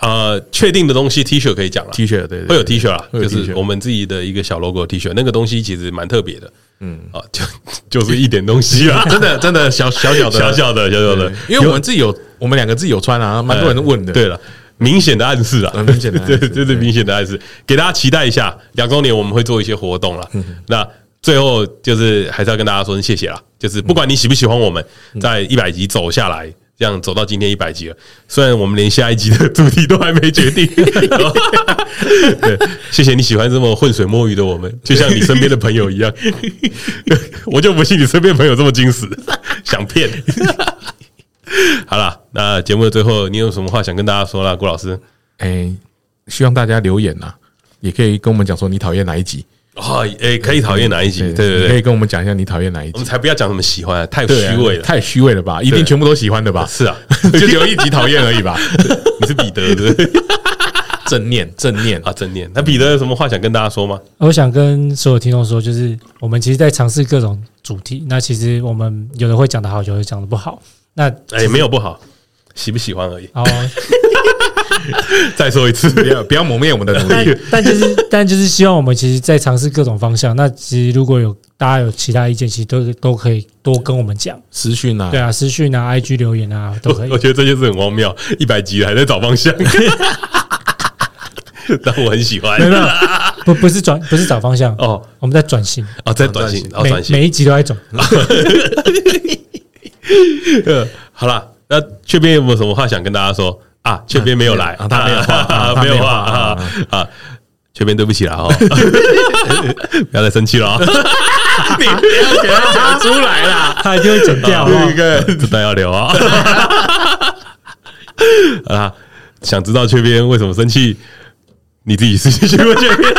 呃，确定的东西 T 恤可以讲了
T 恤？对，对
会有 T 恤啦，
会有
就是我们自己的一个小 logo T 恤，那个东西其实蛮特别的，嗯啊，就就是一点东西啦，
真的真的小小小的
小小的小小的，
因为我们自己有，我们两个自己有穿啊，蛮多人都问的。
对了，明显的暗示啊，
很明显的暗示
对，这是明显的暗示，给大家期待一下，两周年我们会做一些活动啦。那最后就是还是要跟大家说声谢谢啦，就是不管你喜不喜欢我们，在一百集走下来。这样走到今天一百集了，虽然我们连下一集的主题都还没决定，对，谢谢你喜欢这么浑水摸鱼的我们，就像你身边的朋友一样，我就不信你身边朋友这么精实，想骗。好了，那节目的最后，你有什么话想跟大家说啦，郭老师？
哎，希望大家留言呐，也可以跟我们讲说你讨厌哪一集，
哦，诶，可以讨厌哪一集？对对对，
可以跟我们讲一下你讨厌哪一集
我们。才不要讲什么喜欢，太虚伪了。
太虚伪了吧？一定全部都喜欢的吧？
是啊，
就只有一集讨厌而已吧？
你是彼得对不对？
正念，正念
啊，正念。那彼得有什么话想跟大家说吗？
我想跟所有听众说，就是我们其实，在尝试各种主题。那其实我们有的会讲得好，有的讲得不好。那
哎，没有不好，喜不喜欢而已。
哦，
再说一次，
不要不要磨灭我们的努力。
但就是但就是希望我们其实，在尝试各种方向。那其实如果有大家有其他意见，其实都都可以多跟我们讲。
私讯啊
对，啊，私讯啊，IG 留言啊，都可以
我。觉得这件事很荒谬，一百集了还在找方向，但我很喜欢。
没有不不是转不是找方向
哦
我们在转型，
哦，在转型，哦，
每
短信。
每一集都在转。
呃，好了，那雀边有没有什么话想跟大家说啊？雀边没有来，
啊他没有
话
没有话
啊啊！雀边对不起了哦，不要再生气了啊！
你不要给他讲出来啦！
他一定会剪掉，好不好
这段要留啊！啊，想知道雀边为什么生气，你自己私信去问雀边。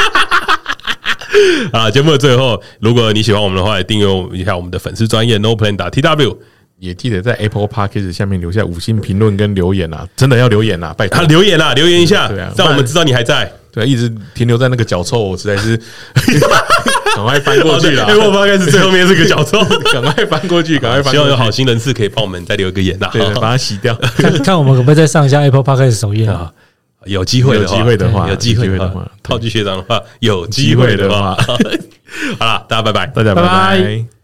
啊，节目的最后，如果你喜欢我们的话，订阅一下我们的粉丝专业 NoPlan 打 TW，
也记得在 Apple Podcast 下面留下五星评论跟留言啊，真的要留言啊，拜托、
啊、留言啊，留言一下，
对啊，
让我们知道你还在。
对，一直停留在那个脚臭，我实在是 赶快翻过去了。
哎，我发现是最后面是个脚臭，
赶快翻过去，赶快翻过去。
希望有好心人士可以帮我们再留一个言呐，
对，把它洗掉。
看 看我们可不可以再上一下 Apple Podcast 首页啊？
有机会，有机会的话，
有机会的话，
套句学长的话，有机会的话。好了，大家拜拜，
大家拜拜。